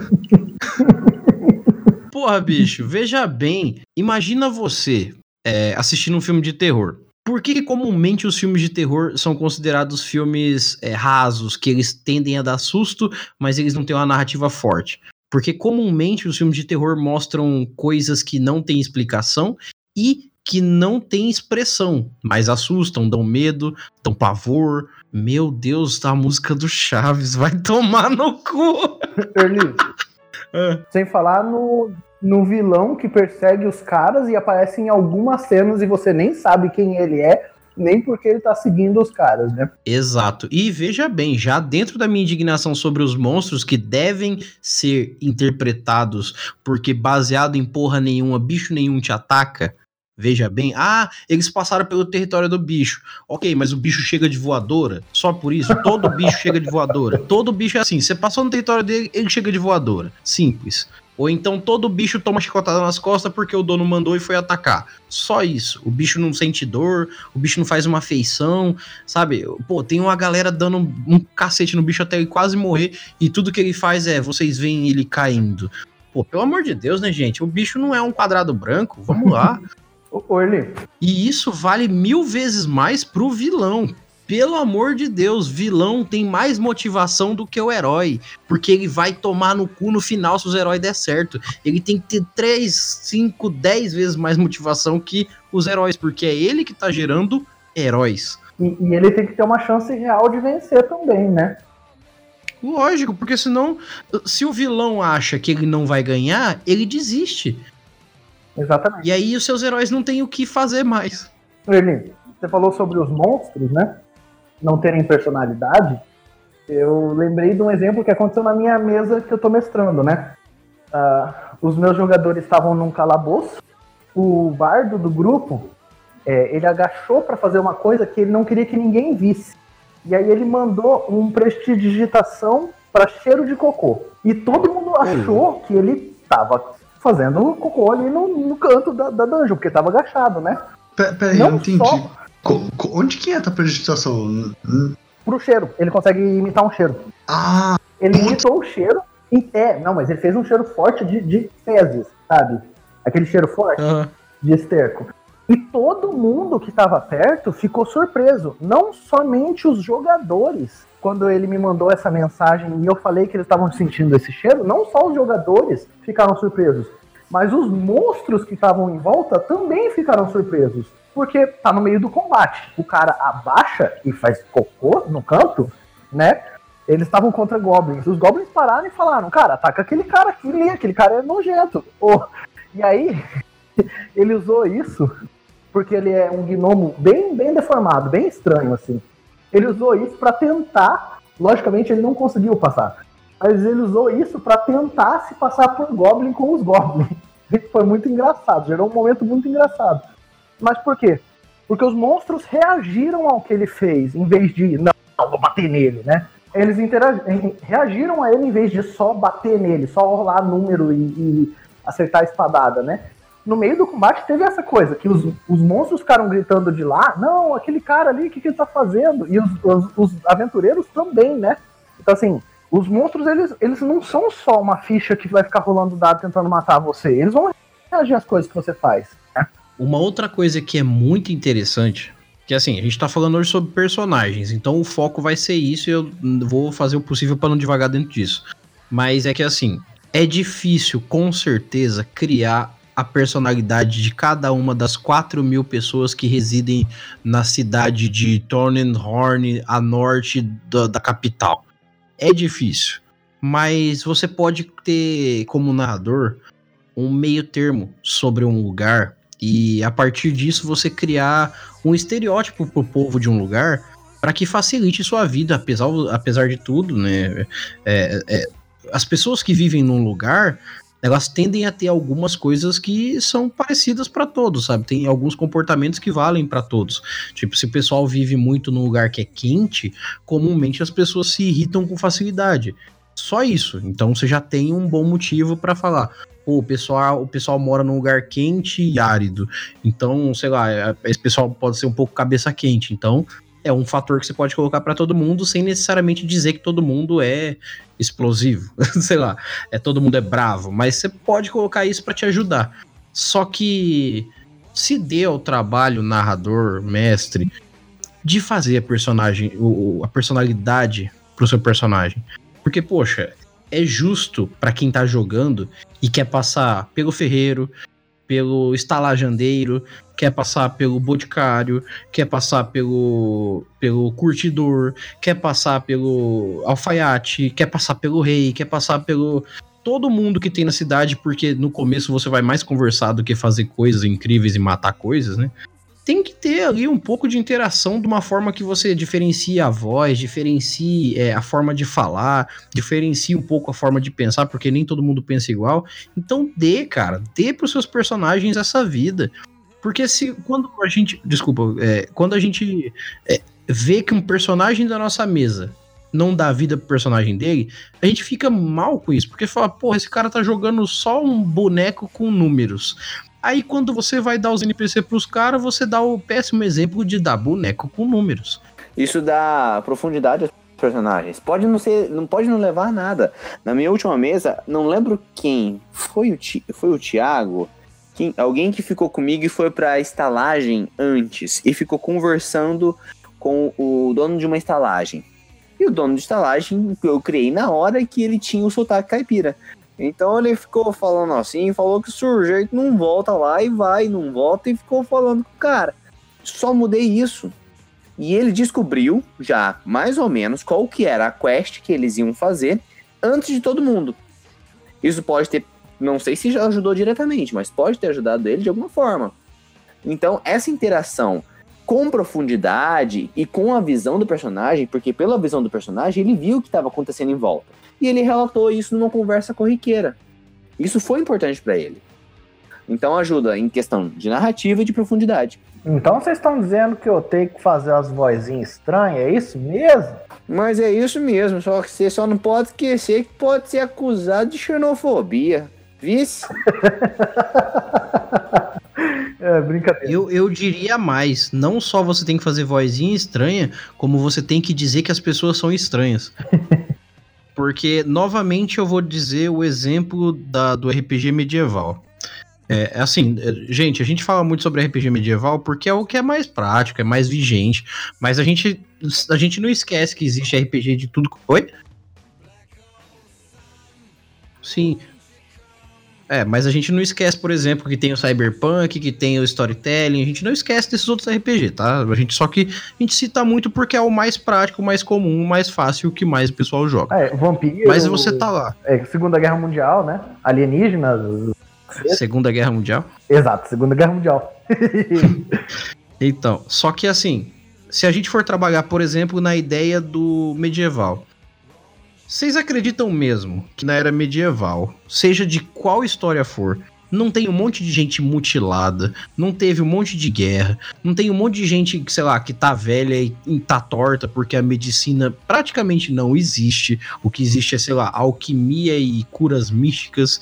Porra, bicho, veja bem. Imagina você é, assistindo um filme de terror. Por que, comumente os filmes de terror são considerados filmes é, rasos, que eles tendem a dar susto, mas eles não têm uma narrativa forte? Porque comumente os filmes de terror mostram coisas que não têm explicação e que não têm expressão, mas assustam, dão medo, dão pavor. Meu Deus, tá a música do Chaves, vai tomar no cu! Erli, Ah. sem falar no, no vilão que persegue os caras e aparece em algumas cenas e você nem sabe quem ele é, nem porque ele tá seguindo os caras, né? Exato. E veja bem, já dentro da minha indignação sobre os monstros que devem ser interpretados, porque baseado em porra nenhuma, bicho nenhum te ataca. Veja bem, ah, eles passaram pelo território do bicho. Ok, mas o bicho chega de voadora? Só por isso? Todo bicho chega de voadora. Todo bicho é assim. Você passou no território dele, ele chega de voadora. Simples. Ou então todo bicho toma chicotada nas costas porque o dono mandou e foi atacar. Só isso. O bicho não sente dor, o bicho não faz uma feição, sabe? Pô, tem uma galera dando um cacete no bicho até ele quase morrer e tudo que ele faz é vocês veem ele caindo. Pô, pelo amor de Deus, né, gente? O bicho não é um quadrado branco. Vamos lá. Ô, Erli, E isso vale mil vezes mais pro vilão. Pelo amor de Deus, vilão tem mais motivação do que o herói. Porque ele vai tomar no cu no final se os heróis der certo. Ele tem que ter 3, 5, 10 vezes mais motivação que os heróis. Porque é ele que tá gerando heróis. e, e ele tem que ter uma chance real de vencer também, né? Lógico, porque senão, se o vilão acha que ele não vai ganhar, ele desiste. Exatamente. E aí os seus heróis não têm o que fazer mais. Erli, você falou sobre os monstros, né? Não terem personalidade. Eu lembrei de um exemplo que aconteceu na minha mesa que eu tô mestrando, né? Ah, os meus jogadores estavam num calabouço. O bardo do grupo, é, ele agachou para fazer uma coisa que ele não queria que ninguém visse. E aí ele mandou um prestidigitação para cheiro de cocô. E todo mundo achou que ele tava fazendo cocô ali no, no canto da, da dungeon, porque tava agachado, né? Pe- Peraí, eu Não não entendi. só- Co- co- onde que entra a prejudiciação? Pro cheiro. Ele consegue imitar um cheiro. Ah, Ele imitou o cheiro. E, é, não, mas ele fez um cheiro forte de, de fezes, sabe? Aquele cheiro forte de esterco. E todo mundo que estava perto ficou surpreso. Não somente os jogadores. Quando ele me mandou essa mensagem e eu falei que eles estavam sentindo esse cheiro, não só os jogadores ficaram surpresos, mas os monstros que estavam em volta também ficaram surpresos. Porque tá no meio do combate. O cara abaixa e faz cocô no canto, né? Eles estavam contra goblins. Os goblins pararam e falaram: Cara, ataca aquele cara aqui, ali, aquele cara é nojento. Ô, E aí, ele usou isso porque ele é um gnomo bem, bem deformado, bem estranho, assim. Ele usou isso pra tentar. Logicamente, ele não conseguiu passar. Mas ele usou isso pra tentar se passar por Goblin com os Goblins. Foi muito engraçado, gerou um momento muito engraçado. Mas por quê? Porque os monstros reagiram ao que ele fez, em vez de, não, vou bater nele, né? Eles reagiram a ele em vez de só bater nele, só rolar número e, e acertar a espadada, né? No meio do combate teve essa coisa, que os, os monstros ficaram gritando de lá, não, aquele cara ali, o que, que ele tá fazendo? E os, os- os aventureiros também, né? Então assim, os monstros, eles, eles não são só uma ficha que vai ficar rolando dado tentando matar você, eles vão reagir às coisas que você faz. Uma outra coisa que é muito interessante, que assim, a gente tá falando hoje sobre personagens, então o foco vai ser isso e eu vou fazer o possível para não devagar dentro disso. Mas é que assim, é difícil, com certeza, criar a personalidade de cada uma das 4 mil pessoas que residem na cidade de Thornhorn, a norte da, da capital. É difícil. Mas você pode ter como narrador um meio termo sobre um lugar e a partir disso você criar um estereótipo pro povo de um lugar para que facilite sua vida, apesar, apesar de tudo, né? É, é, as pessoas que vivem num lugar, elas tendem a ter algumas coisas que são parecidas para todos, sabe? Tem alguns comportamentos que valem para todos. Tipo, se o pessoal vive muito num lugar que é quente, comumente as pessoas se irritam com facilidade. Só isso. Então você já tem um bom motivo para falar. Pô, o pessoal, o pessoal mora num lugar quente e árido. Então, sei lá, é, esse pessoal pode ser um pouco cabeça quente. Então, é um fator que você pode colocar para todo mundo sem necessariamente dizer que todo mundo é explosivo, sei lá, é todo mundo é bravo, mas você pode colocar isso para te ajudar. Só que se dê ao trabalho narrador, mestre, de fazer a personagem, a personalidade pro seu personagem. Porque, poxa, é justo para quem tá jogando e quer passar pelo ferreiro, pelo estalajandeiro, quer passar pelo boticário, quer passar pelo, pelo curtidor, quer passar pelo alfaiate, quer passar pelo rei, quer passar pelo todo mundo que tem na cidade, porque no começo você vai mais conversar do que fazer coisas incríveis e matar coisas, né? Tem que ter ali um pouco de interação de uma forma que você diferencie a voz, diferencie é, a forma de falar, diferencie um pouco a forma de pensar, porque nem todo mundo pensa igual. Então dê, cara, dê pros seus personagens essa vida. Porque se quando a gente. Desculpa, é, quando a gente é, vê que um personagem da nossa mesa não dá vida pro personagem dele, a gente fica mal com isso, porque fala, porra, esse cara tá jogando só um boneco com números. Aí quando você vai dar os NPC pros caras, você dá o péssimo exemplo de dar boneco com números. Isso dá profundidade aos personagens. Pode não ser, não pode não levar nada. Na minha última mesa, não lembro quem foi o Ti, foi o Thiago, quem, alguém que ficou comigo e foi para a estalagem antes e ficou conversando com o dono de uma estalagem. E o dono de estalagem eu criei na hora que ele tinha o sotaque caipira. Então ele ficou falando assim, falou que o sujeito não volta lá e vai, não volta, e ficou falando com o cara. Só mudei isso. E ele descobriu já mais ou menos qual que era a quest que eles iam fazer antes de todo mundo. Isso pode ter, não sei se já ajudou diretamente, mas pode ter ajudado ele de alguma forma. Então, essa interação com profundidade e com a visão do personagem, porque pela visão do personagem ele viu o que estava acontecendo em volta e ele relatou isso numa conversa corriqueira. Isso foi importante para ele. Então ajuda em questão de narrativa e de profundidade. Então vocês estão dizendo que eu tenho que fazer as vozinhas estranhas, é isso mesmo? Mas é isso mesmo, só que você só não pode esquecer que pode ser acusado de xenofobia. Vice? é, brincadeira. Eu, eu diria mais, não só você tem que fazer vozinha estranha, como você tem que dizer que as pessoas são estranhas. Porque, novamente, eu vou dizer o exemplo da, do RPG medieval. É, é assim, é, gente, a gente fala muito sobre RPG medieval porque é o que é mais prático, é mais vigente, mas a gente, a gente não esquece que existe RPG de tudo. Oi? Sim, é, mas a gente não esquece, por exemplo, que tem o Cyberpunk, que tem o Storytelling, a gente não esquece desses outros RPG, tá? A gente só que a gente cita muito porque é o mais prático, o mais comum, o mais fácil, o que mais o pessoal joga. É, Vampiro. Mas você tá lá. É, Segunda Guerra Mundial, né? Alienígenas. Segunda Guerra Mundial? Exato, Segunda Guerra Mundial. então, só que assim, se a gente for trabalhar, por exemplo, na ideia do medieval, vocês acreditam mesmo que na era medieval, seja de qual história for, não tem um monte de gente mutilada, não teve um monte de guerra, não tem um monte de gente, sei lá, que tá velha e tá torta porque a medicina praticamente não existe. O que existe é, sei lá, alquimia e curas místicas.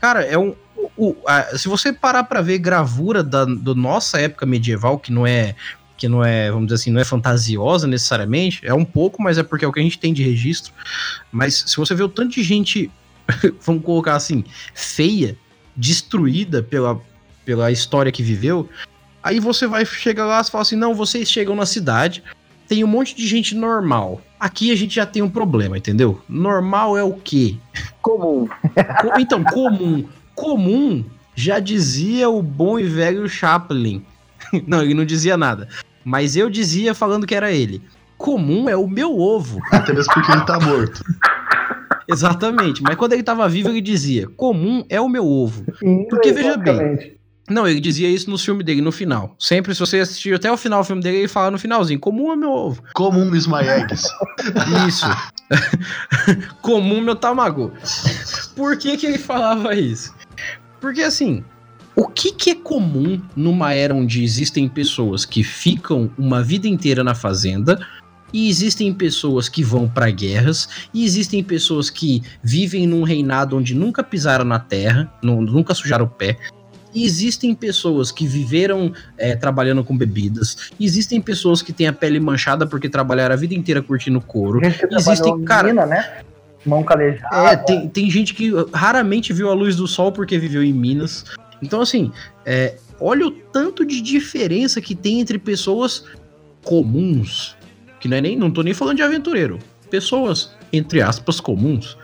Cara, é um. O, a, se você parar para ver gravura da do nossa época medieval, que não é que não é, vamos dizer assim, não é fantasiosa necessariamente, é um pouco, mas é porque é o que a gente tem de registro. Mas se você vê o tanto de gente, vamos colocar assim, feia, destruída pela, pela história que viveu, aí você vai chegar lá e fala assim: não, vocês chegam na cidade, tem um monte de gente normal. Aqui a gente já tem um problema, entendeu? Normal é o quê? Comum. então, comum. Comum já dizia o bom e velho Chaplin. não, ele não dizia nada. Mas eu dizia falando que era ele. Comum é o meu ovo. Até mesmo porque ele tá morto. Exatamente. Mas quando ele tava vivo, ele dizia: Comum é o meu ovo. Porque veja bem. Não, ele dizia isso no filme dele, no final. Sempre, se você assistir até o final do filme dele, ele fala no finalzinho: Comum é meu ovo. Comum is my eggs. Isso. Comum meu tamago. Por que, que ele falava isso? Porque assim, o que, que é comum numa era onde existem pessoas que ficam uma vida inteira na fazenda e existem pessoas que vão para guerras e existem pessoas que vivem num reinado onde nunca pisaram na terra, nu- nunca sujaram o pé. E existem pessoas que viveram é, trabalhando com bebidas. Existem pessoas que têm a pele manchada porque trabalharam a vida inteira curtindo couro. Existem, cara- mina, né? Mão calejada. É, tem, tem gente que raramente viu a luz do sol porque viveu em Minas. Então, assim, é, olha o tanto de diferença que tem entre pessoas comuns. Que não é nem. Não tô nem falando de aventureiro. Pessoas, entre aspas, comuns.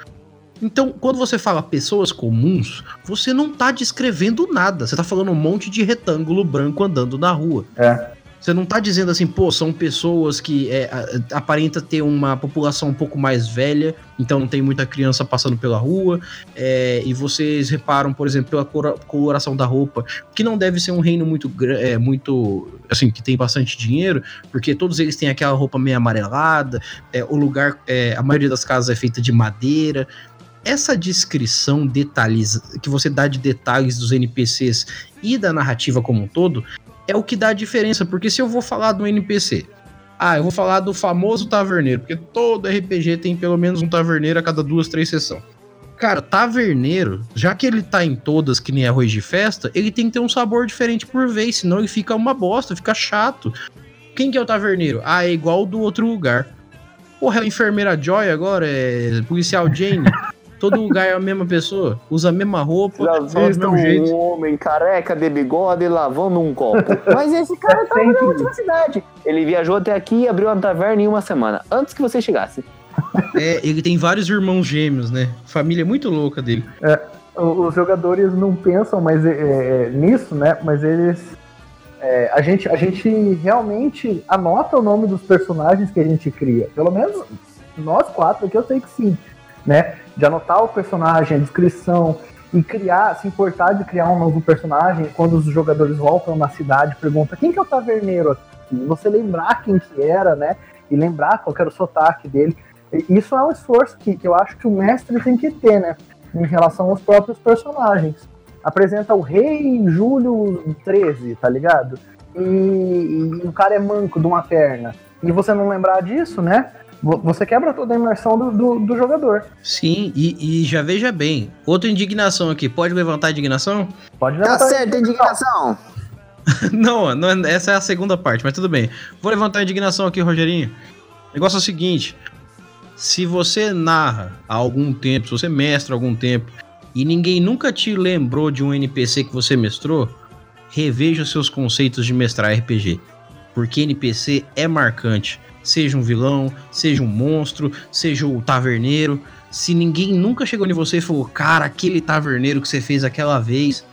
Então, quando você fala pessoas comuns, você não tá descrevendo nada. Você tá falando um monte de retângulo branco andando na rua. É. Você não tá dizendo assim, pô, são pessoas que é, aparenta ter uma população um pouco mais velha, então não tem muita criança passando pela rua, é, e vocês reparam, por exemplo, pela coloração da roupa, que não deve ser um reino muito, é, muito, assim, que tem bastante dinheiro, porque todos eles têm aquela roupa meio amarelada, é, o lugar, é, a maioria das casas é feita de madeira. Essa descrição detalhes que você dá de detalhes dos NPCs e da narrativa como um todo é o que dá a diferença, porque se eu vou falar do NPC, ah, eu vou falar do famoso taverneiro, porque todo RPG tem pelo menos um taverneiro a cada duas, três sessões. Cara, taverneiro, já que ele tá em todas que nem arroz de festa, ele tem que ter um sabor diferente por vez, senão ele fica uma bosta, fica chato. Quem que é o taverneiro? Ah, é igual do outro lugar. Porra, é a enfermeira Joy agora, é policial Jane. Todo lugar é a mesma pessoa, usa a mesma roupa, Já fala do mesmo jeito. um homem careca de bigode lavando um copo. Mas esse cara É tava na última cidade. Ele viajou até aqui e abriu uma taverna em uma semana, antes que você chegasse. É, ele tem vários irmãos gêmeos, né? Família muito louca dele. O- Os jogadores não pensam mais é, é, nisso, né? Mas eles. é, a, gente, a gente realmente anota o nome dos personagens que a gente cria. Pelo menos nós quatro aqui eu sei que sim. Né? De anotar o personagem, a descrição e criar, se importar de criar um novo personagem. Quando os jogadores voltam na cidade, pergunta quem que é o taverneiro aqui? Você lembrar quem que era, né? E lembrar qual era o sotaque dele. E Isso é um esforço que, que eu acho que o mestre tem que ter, né? em relação aos próprios personagens. Apresenta o rei Júlio 13, tá ligado? E, e o cara é manco de uma perna. E você não lembrar disso, né? Vo- Você quebra toda a imersão do, do, do jogador. Sim, e, e já veja bem. Outra indignação aqui. Pode levantar a indignação? Pode Tá levantar certo, a indignação. não, não, é- essa é a segunda parte, mas tudo bem. Vou levantar a indignação aqui, Rogerinho. O negócio é o seguinte: se você narra há algum tempo, se você mestra há algum tempo, e ninguém nunca te lembrou de um NPC que você mestrou, reveja os seus conceitos de mestrar RPG. Porque NPC é marcante. Seja um vilão, seja um monstro, seja o taverneiro. Se ninguém nunca chegou em você e falou, cara, aquele taverneiro que você fez aquela vez,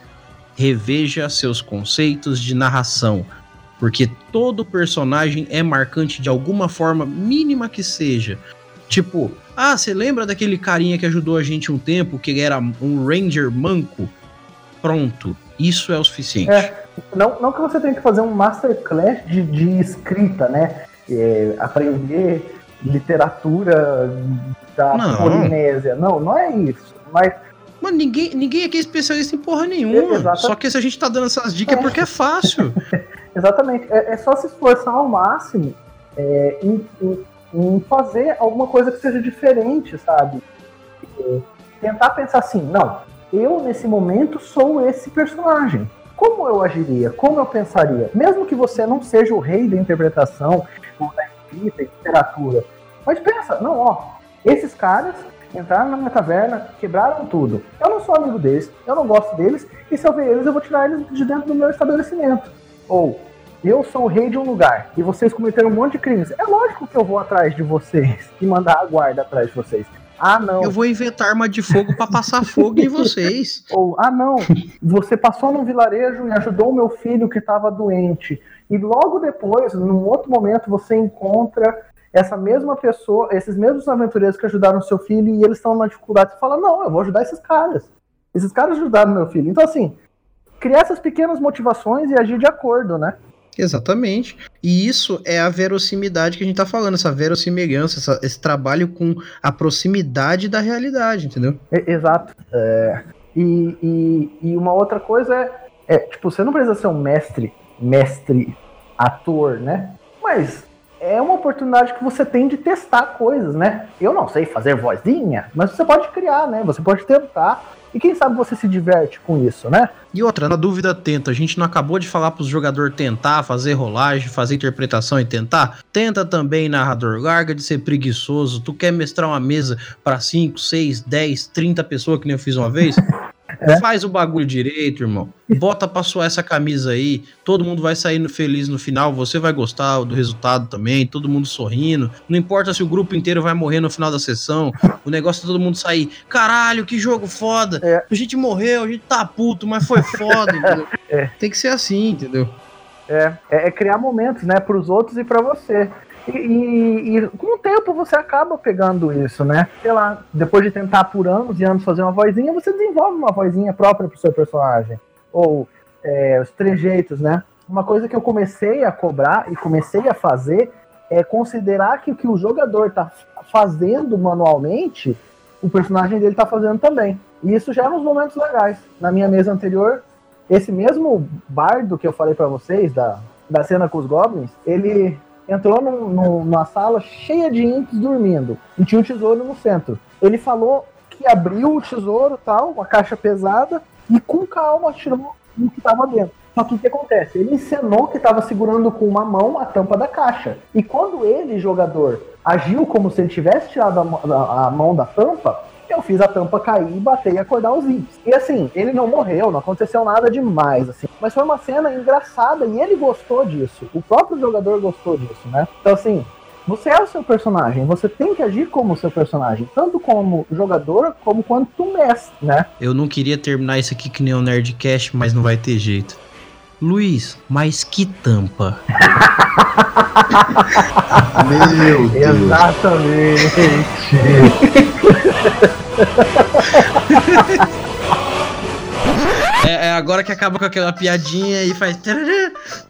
reveja seus conceitos de narração. Porque todo personagem é marcante de alguma forma, mínima que seja. Tipo, ah, você lembra daquele carinha que ajudou a gente um tempo, que era um ranger manco? Pronto, isso é o suficiente. É. Não, não que você tenha que fazer um masterclass de, de escrita, né? É, aprender literatura da Não. Polinésia. Não, não é isso. Mas Mano, ninguém, ninguém aqui é especialista em porra nenhuma. Exatamente. Só que se a gente tá dando essas dicas é porque é fácil. Exatamente. É, é só se esforçar ao máximo é, em, em- em fazer alguma coisa que seja diferente, sabe? É, tentar pensar assim, não, eu nesse momento sou esse personagem. Como eu agiria? Como eu pensaria? Mesmo que você não seja o rei da interpretação, ou da escrita, literatura. Mas pensa, não, ó, esses caras entraram na minha taverna, quebraram tudo. Eu não sou amigo deles, eu não gosto deles, e se eu ver eles, eu vou tirar eles de dentro do meu estabelecimento. Ou, eu sou o rei de um lugar e vocês cometeram um monte de crimes. É lógico que eu vou atrás de vocês e mandar a guarda atrás de vocês. Ah, não. Eu vou inventar arma de fogo pra passar fogo em vocês. Ou, ah, não, você passou num vilarejo e ajudou o meu filho que estava doente. E logo depois, num outro momento, você encontra essa mesma pessoa, esses mesmos aventureiros que ajudaram seu filho e eles estão na dificuldade. Você fala, não, eu vou ajudar esses caras. Esses caras ajudaram meu filho. Então, assim, criar essas pequenas motivações e agir de acordo, né? Exatamente. E isso é a verossimilidade que a gente tá falando, essa verossimilhança, essa- esse trabalho com a proximidade da realidade, entendeu? Exato. É, e, e, e uma outra coisa é, é, tipo, você não precisa ser um mestre, mestre ator, né? Mas é uma oportunidade que você tem de testar coisas, né? Eu não sei fazer vozinha, mas você pode criar, né? Você pode tentar. E quem sabe você se diverte com isso, né? E outra, na dúvida, tenta. A gente não acabou de falar pros jogadores tentar, fazer rolagem, fazer interpretação e tentar? Tenta também, narrador. Larga de ser preguiçoso. Tu quer mestrar uma mesa pra 5, 6, 10, 30 pessoas, que nem eu fiz uma vez? Faz o bagulho direito, irmão. Bota pra suar essa camisa aí. Todo mundo vai sair feliz no final. Você vai gostar do resultado também. Todo mundo sorrindo. Não importa se o grupo inteiro vai morrer no final da sessão. O negócio é todo mundo sair. Caralho, que jogo foda. É. A gente morreu, a gente tá puto, mas foi foda? É. Tem que ser assim, entendeu? É, é, é criar momentos, né, para os outros e para você. E, e- com o tempo você acaba pegando isso, né? Sei lá, depois de tentar por anos e anos fazer uma vozinha, você desenvolve uma vozinha própria pro seu personagem. Ou é, os trejeitos, né? Uma coisa que eu comecei a cobrar e comecei a fazer é considerar que o que o jogador tá fazendo manualmente, o personagem dele tá fazendo também. E isso já é nos momentos legais. Na minha mesa anterior, esse mesmo bardo que eu falei pra vocês, da, da cena com os goblins, ele entrou num- num- numa sala cheia de imps dormindo. E tinha um tesouro no centro. Ele falou que abriu o tesouro tal, uma caixa pesada, e com calma tirou o que estava dentro. Só que o que acontece? Ele encenou que estava segurando com uma mão a tampa da caixa. E quando ele, jogador, agiu como se ele tivesse tirado a, a- a mão da tampa, eu fiz a tampa cair e bater e acordar os imps. E assim, ele não morreu, não aconteceu nada demais, assim. Mas foi uma cena engraçada e ele gostou disso. O próprio jogador gostou disso, né? Então assim, você é o seu personagem, você tem que agir como o seu personagem, tanto como jogador como quanto mestre, né? Eu não queria terminar isso aqui que nem o Nerdcast, mas não vai ter jeito. Luiz, mas que tampa. Meu Deus. Exatamente. Agora que acaba com aquela piadinha e faz.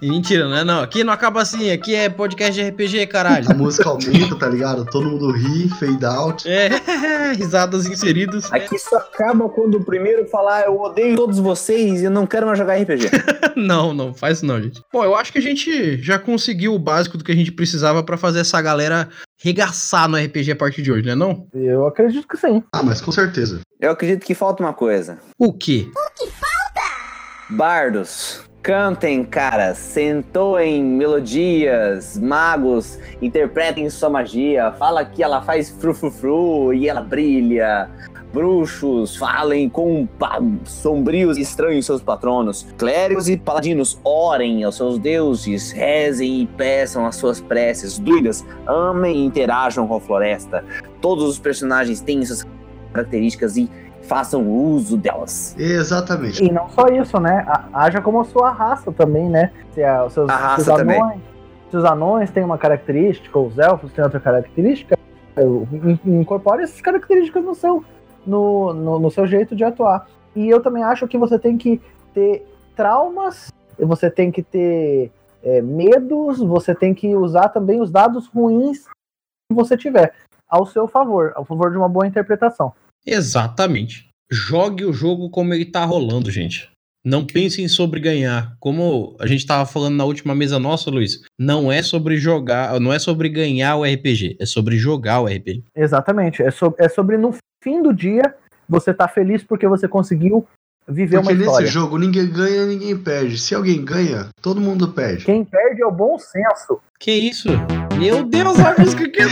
E mentira, não é não. Aqui não acaba assim, aqui é podcast de RPG, caralho. A música aumenta, tá ligado? Todo mundo ri, fade out. É, risadas inseridas. Aqui só acaba quando o primeiro falar eu odeio todos vocês e eu não quero mais jogar RPG. Não, não, faz isso não, gente. Bom, eu acho que a gente já conseguiu o básico do que a gente precisava pra fazer essa galera regaçar no RPG a partir de hoje, né não? Eu acredito que sim. Ah, mas com certeza. Eu acredito que falta uma coisa. O quê? Bardos. Cantem, cara, sentoem melodias, magos, interpretem sua magia, fala que ela faz frufrufru e ela brilha. Bruxos, falem com sombrios e estranhos seus patronos. Clérigos e paladinos, orem aos seus deuses, rezem e peçam as suas preces. Druidas, amem e interajam com a floresta. Todos os personagens têm suas características e façam uso delas. Exatamente. E não só isso, né? A- Haja como a sua raça também, né? Se é, os seus, A raça seus também. anões, se os anões têm uma característica, ou os elfos têm outra característica, incorpore essas características no seu, no, no, no seu jeito de atuar. E eu também acho que você tem que ter traumas, você tem que ter é, medos, você tem que usar também os dados ruins que você tiver ao seu favor, ao favor de uma boa interpretação. Exatamente. Jogue o jogo como ele tá rolando, gente. Não pensem sobre ganhar. Como a gente tava falando na última mesa nossa, Luiz, não é sobre jogar, não é sobre ganhar o RPG, é sobre jogar o RPG. Exatamente. É, so- é sobre no fim do dia você tá feliz porque você conseguiu viver Porque uma nesse história. jogo ninguém ganha, ninguém perde. Se alguém ganha, todo mundo perde. Quem perde é o bom senso. Que isso? Meu Deus, a música que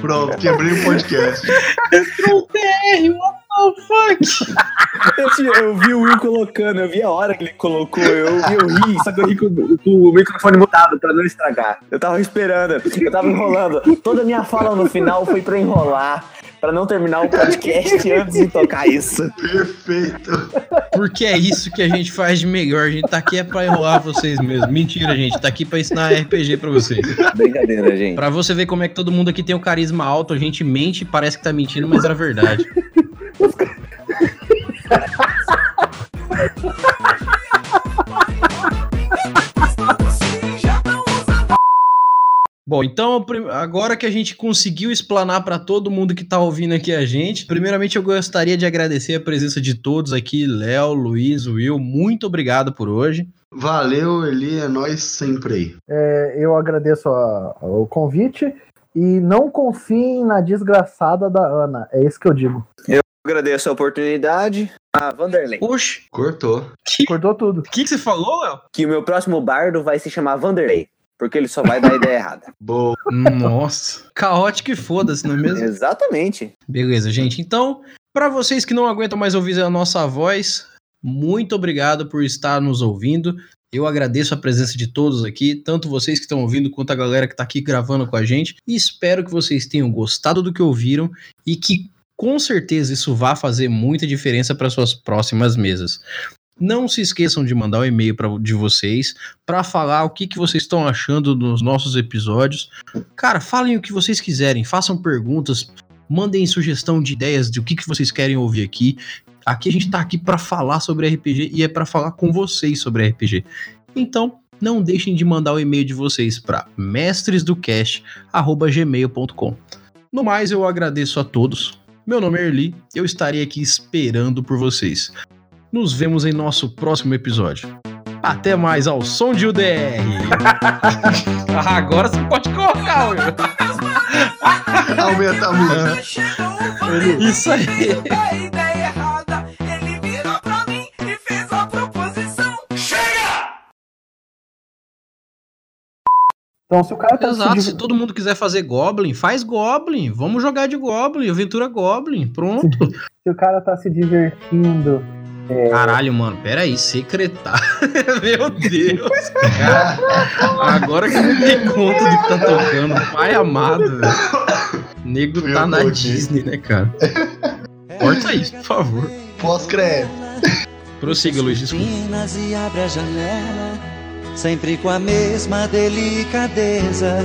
Pronto, quebrei o podcast. entrou o TR, the fuck? Eu, tinha- eu vi o Will colocando, eu vi a hora que ele colocou, eu, eu ri, só que eu ri com, com o microfone mutado pra não estragar. Eu tava esperando, eu tava enrolando. Toda a minha fala no final foi pra enrolar, pra não terminar o podcast antes de tocar isso. Perfeito. Porque é isso que a gente faz de melhor. A gente tá aqui é pra enrolar vocês mesmo. Mentira, gente. Tá aqui pra ensinar RPG pra vocês. Brincadeira, gente. Pra você ver como é que todo mundo aqui tem um carisma alto, a gente mente, parece que tá mentindo, mas era verdade. Os... Bom, então agora que a gente conseguiu explanar para todo mundo que está ouvindo aqui a gente, primeiramente eu gostaria de agradecer a presença de todos aqui, Léo, Luiz, Will, muito obrigado por hoje. Valeu, Eli, é nós sempre aí. É, eu agradeço a, a, o convite e não confiem na desgraçada da Ana, é isso que eu digo. Eu Agradeço a oportunidade. A Vanderlei. Oxe, Cortou tudo. o que, que você falou, Léo? Que o meu próximo bardo vai se chamar Vanderlei. Porque ele só vai dar ideia errada. Boa. Nossa, caótico e foda-se, não é mesmo? Exatamente. Beleza, gente. Então, para vocês que não aguentam mais ouvir a nossa voz, muito obrigado por estar nos ouvindo. Eu agradeço a presença de todos aqui, tanto vocês que estão ouvindo quanto a galera que está aqui gravando com a gente. E espero que vocês tenham gostado do que ouviram e que com certeza isso vá fazer muita diferença para suas próximas mesas. Não se esqueçam de mandar o e-mail pra, de vocês para falar o que, que vocês estão achando dos nossos episódios. Cara, falem o que vocês quiserem, façam perguntas, mandem sugestão de ideias de o que, que vocês querem ouvir aqui. Aqui a gente tá aqui para falar sobre RPG e é para falar com vocês sobre RPG. Então, não deixem de mandar o e-mail de vocês para mestresdocast@gmail.com. No mais, eu agradeço a todos. Meu nome é Erli, eu estarei aqui esperando por vocês. Nos vemos em nosso próximo episódio. Até mais ao som de UDR. Agora você pode colocar, meu. Aumenta a música. Isso aí. Então, se o cara tá Exato, se se div- todo mundo quiser fazer Goblin, faz Goblin. Vamos jogar de Goblin, aventura Goblin. Pronto. se o cara tá se divertindo, Caralho, mano, peraí, secretário. Meu Deus, cara. Agora que eu me dei conta do que tá tocando, pai amado, velho. O nego Eu tá na aqui. Disney, né, cara? Corta isso, por favor. Pós-crédito. Prossiga, Luiz, desculpa. Sempre com a mesma delicadeza.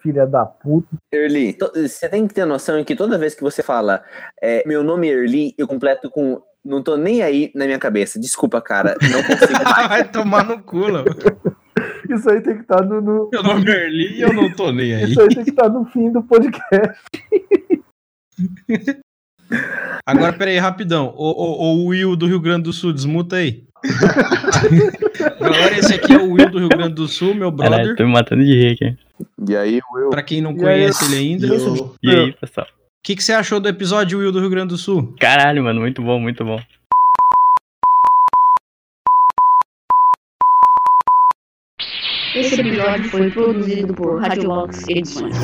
filha da puta. Erli, você tem que ter noção que toda vez que você fala é, meu nome é Erli, eu completo com não tô nem aí na minha cabeça. Desculpa, cara, não consigo mais. Vai tomar no cu, Léo. Isso aí tem que estar no, no- Meu nome é Erli e eu não tô nem aí. Isso aí tem que estar no fim do podcast. Agora, peraí, rapidão. O, o, o Will do Rio Grande do Sul, desmuta aí. Galera, esse aqui é o Will do Rio Grande do Sul, meu brother. Caralho, tô me matando de rir aqui. E aí, Will? Pra quem não E aí, conhece ele ainda, o Eu- E aí, pessoal? que, que você achou do episódio Will do Rio Grande do Sul? Caralho, mano, muito bom, muito bom. Esse episódio foi produzido por Radiolox Edições.